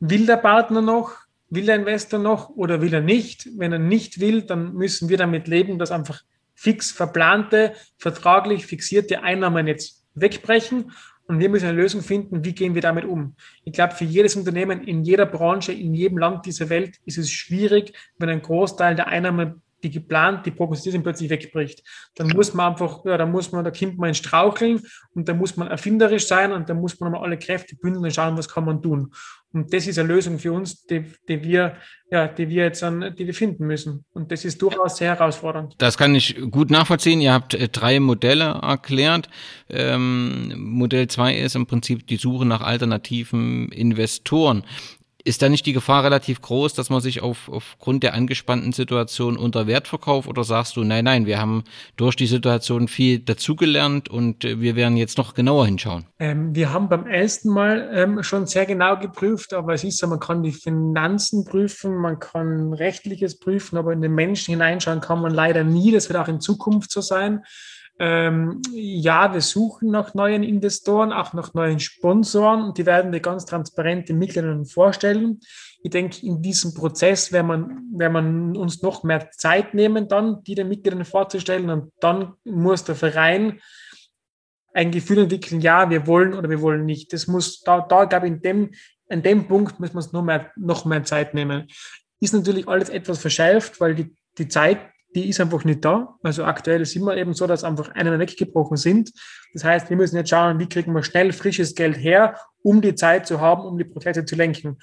will der Partner noch, will der Investor noch oder will er nicht? Wenn er nicht will, dann müssen wir damit leben, dass einfach fix verplante, vertraglich fixierte Einnahmen jetzt wegbrechen. Und wir müssen eine Lösung finden, wie gehen wir damit um. Ich glaube, für jedes Unternehmen in jeder Branche, in jedem Land dieser Welt ist es schwierig, wenn ein Großteil der Einnahmen die geplant, die prognostiziert sind, plötzlich wegbricht. Dann muss man einfach, ja, da muss man, da kommt man ins Straucheln und da muss man erfinderisch sein und da muss man mal alle Kräfte bündeln und schauen, was kann man tun. Und das ist eine Lösung für uns, die, die wir, ja, die wir jetzt an, die wir finden müssen. Und das ist durchaus sehr herausfordernd. Das kann ich gut nachvollziehen. Ihr habt äh, drei Modelle erklärt. Ähm, Modell zwei ist im Prinzip die Suche nach alternativen Investoren. Ist da nicht die Gefahr relativ groß, dass man sich auf, aufgrund der angespannten Situation unter Wert verkauft? Oder sagst du, nein, nein, wir haben durch die Situation viel dazugelernt und äh, wir werden jetzt noch genauer hinschauen? Ähm, wir haben beim ersten Mal ähm, schon sehr genau geprüft, aber es ist so, man kann die Finanzen prüfen, man kann rechtliches prüfen, aber in den Menschen hineinschauen kann man leider nie. Das wird auch in Zukunft so sein. Ähm, ja, wir suchen nach neuen Investoren, auch nach neuen Sponsoren und die werden wir ganz transparent den Mitgliedern vorstellen. Ich denke, in diesem Prozess werden man, werden man uns noch mehr Zeit nehmen, dann die den Mitgliedern vorzustellen und dann muss der Verein ein Gefühl entwickeln, ja, wir wollen oder wir wollen nicht. Das muss, da, da glaube ich, in dem, in dem Punkt müssen wir uns noch mehr, noch mehr Zeit nehmen. Ist natürlich alles etwas verschärft, weil die, die Zeit die ist einfach nicht da. Also aktuell ist immer eben so, dass einfach einmal weggebrochen sind. Das heißt, wir müssen jetzt schauen, wie kriegen wir schnell frisches Geld her, um die Zeit zu haben, um die Prozesse zu lenken.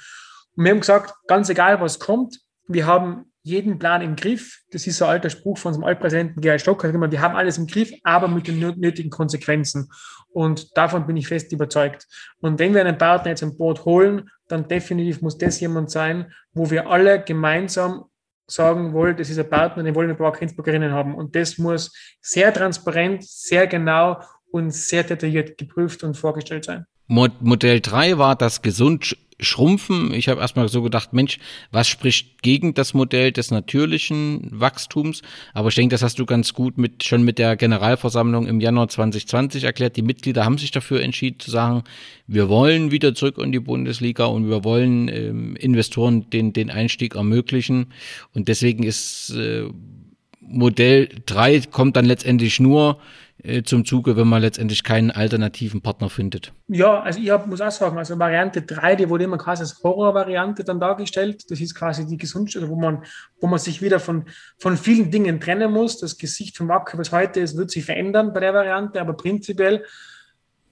Und wir haben gesagt, ganz egal, was kommt, wir haben jeden Plan im Griff. Das ist so ein alter Spruch von unserem Altpräsidenten Gerhard Stocker. Wir haben alles im Griff, aber mit den nötigen Konsequenzen. Und davon bin ich fest überzeugt. Und wenn wir einen Partner jetzt an Boot holen, dann definitiv muss das jemand sein, wo wir alle gemeinsam sagen wollen, das ist ein Partner, den wollen wir bei Innsbruckerinnen haben. Und das muss sehr transparent, sehr genau und sehr detailliert geprüft und vorgestellt sein. Modell 3 war das gesund schrumpfen. Ich habe erstmal so gedacht, Mensch, was spricht gegen das Modell des natürlichen Wachstums? Aber ich denke, das hast du ganz gut mit, schon mit der Generalversammlung im Januar 2020 erklärt. Die Mitglieder haben sich dafür entschieden zu sagen, wir wollen wieder zurück in die Bundesliga und wir wollen ähm, Investoren den, den Einstieg ermöglichen. Und deswegen ist äh, Modell 3 kommt dann letztendlich nur äh, zum Zuge, wenn man letztendlich keinen alternativen Partner findet. Ja, also ich hab, muss auch sagen, also Variante 3, die wurde immer quasi als Horrorvariante dann dargestellt. Das ist quasi die Gesundheit, wo man, wo man sich wieder von, von vielen Dingen trennen muss. Das Gesicht vom Wacker, was heute ist, wird sich verändern bei der Variante, aber prinzipiell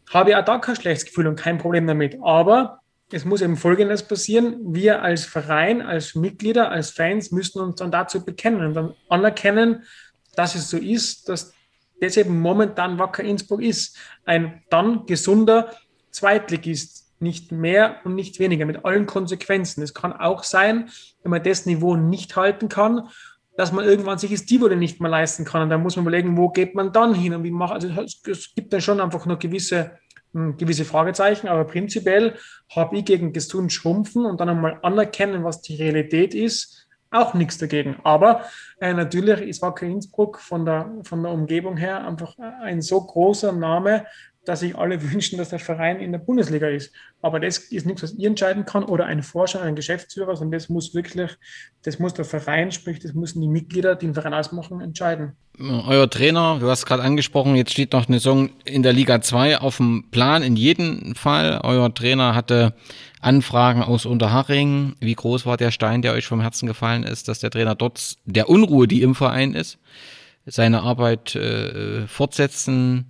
habe ich auch da kein schlechtes Gefühl und kein Problem damit. Aber es muss eben Folgendes passieren. Wir als Verein, als Mitglieder, als Fans müssen uns dann dazu bekennen und dann anerkennen, dass es so ist, dass das eben momentan Wacker Innsbruck ist. Ein dann gesunder Zweitligist. Nicht mehr und nicht weniger, mit allen Konsequenzen. Es kann auch sein, wenn man das Niveau nicht halten kann, dass man irgendwann sich das Niveau nicht mehr leisten kann. Und da muss man überlegen, wo geht man dann hin und wie macht. Also es gibt dann schon einfach noch gewisse, hm, gewisse Fragezeichen, aber prinzipiell habe ich gegen gesund schrumpfen und dann einmal anerkennen, was die Realität ist, auch nichts dagegen. Aber äh, natürlich ist Wacker Innsbruck von der, von der Umgebung her einfach ein so großer Name, dass sich alle wünschen, dass der Verein in der Bundesliga ist. Aber das ist nichts, was ihr entscheiden kann oder ein Forscher, ein Geschäftsführer, sondern das muss wirklich, das muss der Verein, sprich, das müssen die Mitglieder, die den Verein ausmachen, entscheiden. Euer Trainer, du hast gerade angesprochen, jetzt steht noch eine Saison in der Liga 2 auf dem Plan. In jedem Fall, euer Trainer hatte Anfragen aus Unterhaching. Wie groß war der Stein, der euch vom Herzen gefallen ist, dass der Trainer dort der Unruhe, die im Verein ist, seine Arbeit äh, fortsetzen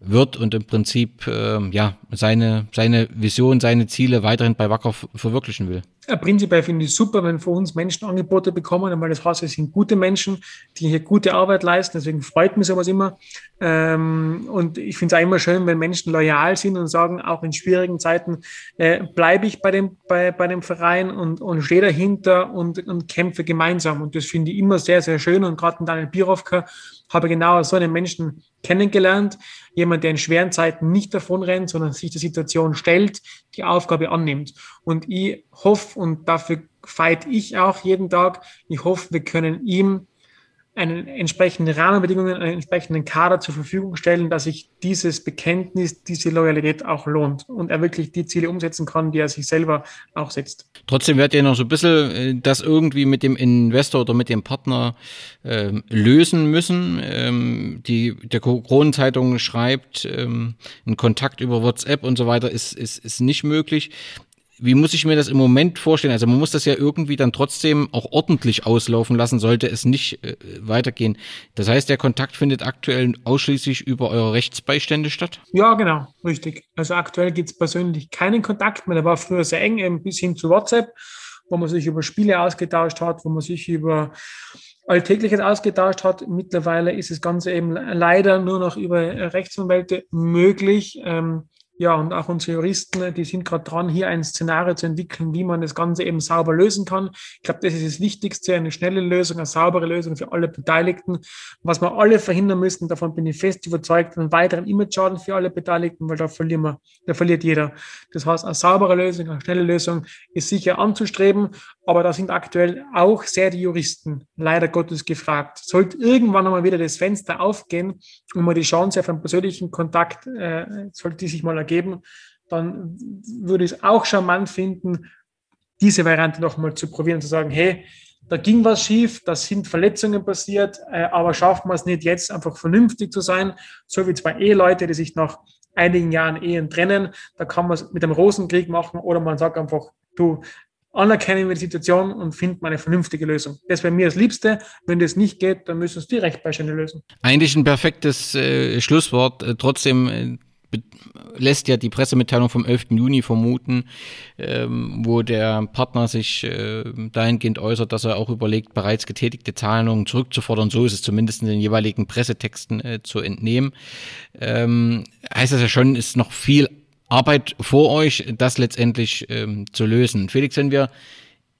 wird und im Prinzip äh, ja seine, seine Vision, seine Ziele weiterhin bei Wacker verwirklichen will. Ja, prinzipiell finde ich es super, wenn für uns Menschen Angebote bekommen, weil das heißt, es sind gute Menschen, die hier gute Arbeit leisten. Deswegen freut mich sowas immer. Ähm, und ich finde es auch immer schön, wenn Menschen loyal sind und sagen, auch in schwierigen Zeiten äh, bleibe ich bei dem, bei, bei dem Verein und, und stehe dahinter und, und kämpfe gemeinsam. Und das finde ich immer sehr, sehr schön. Und gerade Daniel Birovka habe genau so einen Menschen kennengelernt. Jemand, der in schweren Zeiten nicht davon rennt, sondern sich der Situation stellt, die Aufgabe annimmt. Und ich hoffe, und dafür fight ich auch jeden Tag, ich hoffe, wir können ihm einen entsprechenden Rahmenbedingungen, einen entsprechenden Kader zur Verfügung stellen, dass sich dieses Bekenntnis, diese Loyalität auch lohnt und er wirklich die Ziele umsetzen kann, die er sich selber auch setzt. Trotzdem werdet ihr noch so ein bisschen äh, das irgendwie mit dem Investor oder mit dem Partner ähm, lösen müssen. Ähm, die, der Kronenzeitung schreibt, ähm, ein Kontakt über WhatsApp und so weiter ist, ist, ist nicht möglich wie muss ich mir das im Moment vorstellen? Also man muss das ja irgendwie dann trotzdem auch ordentlich auslaufen lassen, sollte es nicht äh, weitergehen. Das heißt, der Kontakt findet aktuell ausschließlich über eure Rechtsbeistände statt? Ja, genau, richtig. Also aktuell gibt es persönlich keinen Kontakt mehr. Der war früher sehr eng, eben bis hin zu WhatsApp, wo man sich über Spiele ausgetauscht hat, wo man sich über Alltägliches ausgetauscht hat. Mittlerweile ist das Ganze eben leider nur noch über Rechtsanwälte möglich. Ähm, ja, und auch unsere Juristen, die sind gerade dran, hier ein Szenario zu entwickeln, wie man das Ganze eben sauber lösen kann. Ich glaube, das ist das Wichtigste, eine schnelle Lösung, eine saubere Lösung für alle Beteiligten. Was wir alle verhindern müssen, davon bin ich fest überzeugt, einen weiteren Image-Schaden für alle Beteiligten, weil da verlieren wir, da verliert jeder. Das heißt, eine saubere Lösung, eine schnelle Lösung ist sicher anzustreben, aber da sind aktuell auch sehr die Juristen leider Gottes gefragt. Sollte irgendwann einmal wieder das Fenster aufgehen und mal die Chance auf einen persönlichen Kontakt, äh, sollte die sich mal ergeben, dann würde ich es auch charmant finden, diese Variante nochmal zu probieren, zu sagen, hey, da ging was schief, da sind Verletzungen passiert, äh, aber schaffen wir es nicht jetzt einfach vernünftig zu sein, so wie zwei Eheleute, die sich nach einigen Jahren Ehen trennen, da kann man es mit einem Rosenkrieg machen oder man sagt einfach, du, anerkennen wir die Situation und finden eine vernünftige Lösung. Das wäre mir das Liebste. Wenn das nicht geht, dann müssen es die Rechtbeistände lösen. Eigentlich ein perfektes äh, Schlusswort. Äh, trotzdem äh, lässt ja die Pressemitteilung vom 11. Juni vermuten, ähm, wo der Partner sich äh, dahingehend äußert, dass er auch überlegt, bereits getätigte Zahlungen zurückzufordern. So ist es zumindest in den jeweiligen Pressetexten äh, zu entnehmen. Ähm, heißt das ja schon, ist noch viel Arbeit vor euch, das letztendlich ähm, zu lösen. Felix, wenn wir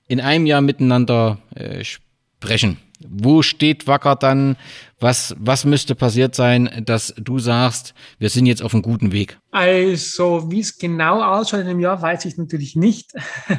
in einem Jahr miteinander äh, sprechen, wo steht Wacker dann? Was, was müsste passiert sein, dass du sagst, wir sind jetzt auf einem guten Weg? Also, wie es genau ausschaut in einem Jahr, weiß ich natürlich nicht,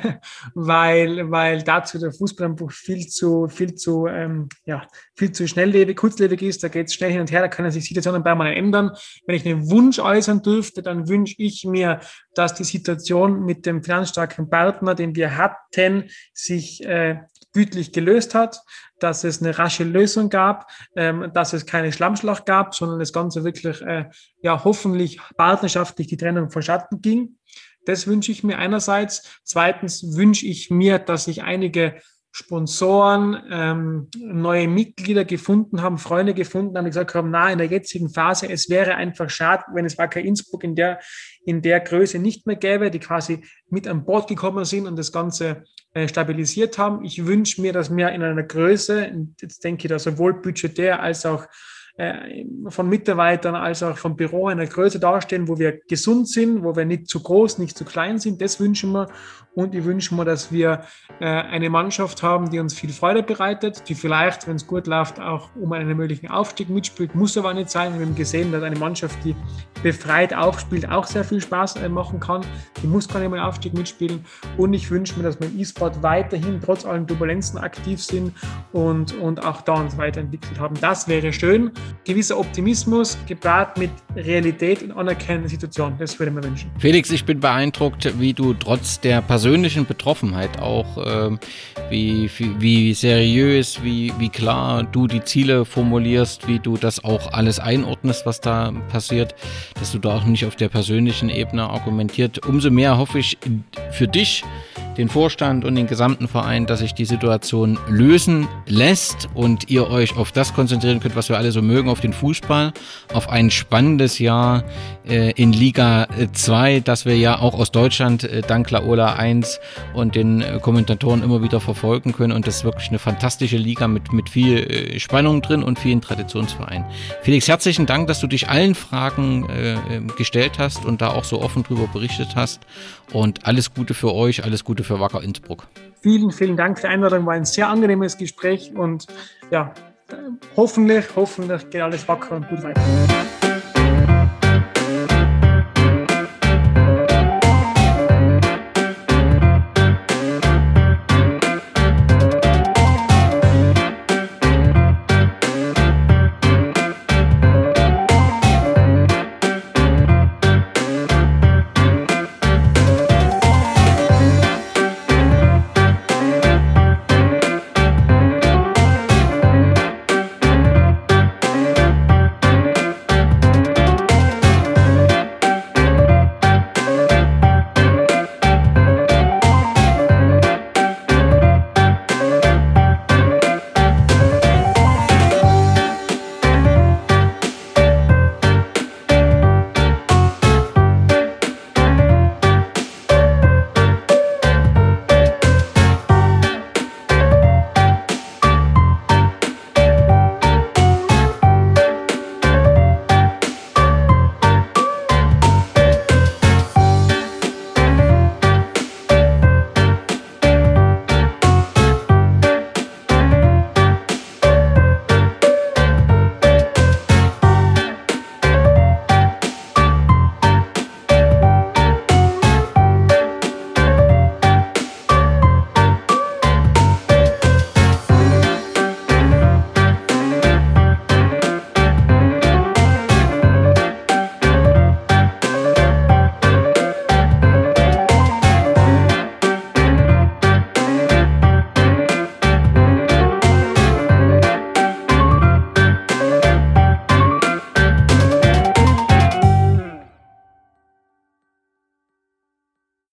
weil, weil dazu der Fußballbuch viel zu, viel zu, ähm, ja, viel zu schnelllebig, kurzlebig ist. Da geht es schnell hin und her, da können sich Situationen bei mal ändern. Wenn ich einen Wunsch äußern dürfte, dann wünsche ich mir, dass die Situation mit dem finanzstarken Partner, den wir hatten, sich äh, gütlich gelöst hat, dass es eine rasche Lösung gab, ähm, dass es keine Schlammschlacht gab, sondern das Ganze wirklich, äh, ja, hoffentlich partnerschaftlich die Trennung verschatten ging. Das wünsche ich mir einerseits. Zweitens wünsche ich mir, dass sich einige Sponsoren ähm, neue Mitglieder gefunden haben, Freunde gefunden haben, die gesagt haben, na, in der jetzigen Phase, es wäre einfach schade, wenn es Wacker Innsbruck in der, in der Größe nicht mehr gäbe, die quasi mit an Bord gekommen sind und das Ganze äh, stabilisiert haben. Ich wünsche mir, dass wir in einer Größe, jetzt denke ich da sowohl budgetär als auch äh, von Mitarbeitern als auch vom Büro einer Größe dastehen, wo wir gesund sind, wo wir nicht zu groß, nicht zu klein sind. Das wünschen wir. Und ich wünsche mir, dass wir äh, eine Mannschaft haben, die uns viel Freude bereitet, die vielleicht, wenn es gut läuft, auch um einen möglichen Aufstieg mitspielt. Muss aber nicht sein. Wir haben gesehen, dass eine Mannschaft, die befreit aufspielt, auch sehr viel Spaß äh, machen kann. Die muss gar nicht mehr Aufstieg mitspielen. Und ich wünsche mir, dass wir im E-Sport weiterhin trotz allen Turbulenzen aktiv sind und, und auch da uns weiterentwickelt haben. Das wäre schön gewisser Optimismus gepaart mit Realität und Anerkennen der Situation. Das würde ich mir wünschen. Felix, ich bin beeindruckt, wie du trotz der persönlichen Betroffenheit auch, äh, wie, wie, wie, seriös, wie, wie klar du die Ziele formulierst, wie du das auch alles einordnest, was da passiert, dass du da auch nicht auf der persönlichen Ebene argumentiert. Umso mehr hoffe ich für dich, den Vorstand und den gesamten Verein, dass sich die Situation lösen lässt und ihr euch auf das konzentrieren könnt, was wir alle so mögen, auf den Fußball, auf ein spannendes Jahr äh, in Liga 2, äh, das wir ja auch aus Deutschland äh, dank Laola 1 und den äh, Kommentatoren immer wieder verfolgen können. Und das ist wirklich eine fantastische Liga mit, mit viel äh, Spannung drin und vielen Traditionsvereinen. Felix, herzlichen Dank, dass du dich allen Fragen äh, gestellt hast und da auch so offen drüber berichtet hast. Und alles Gute für euch, alles Gute für Wacker Innsbruck. Vielen, vielen Dank für die Einladung. War ein sehr angenehmes Gespräch und ja, hoffentlich, hoffentlich geht alles wacker und gut weiter.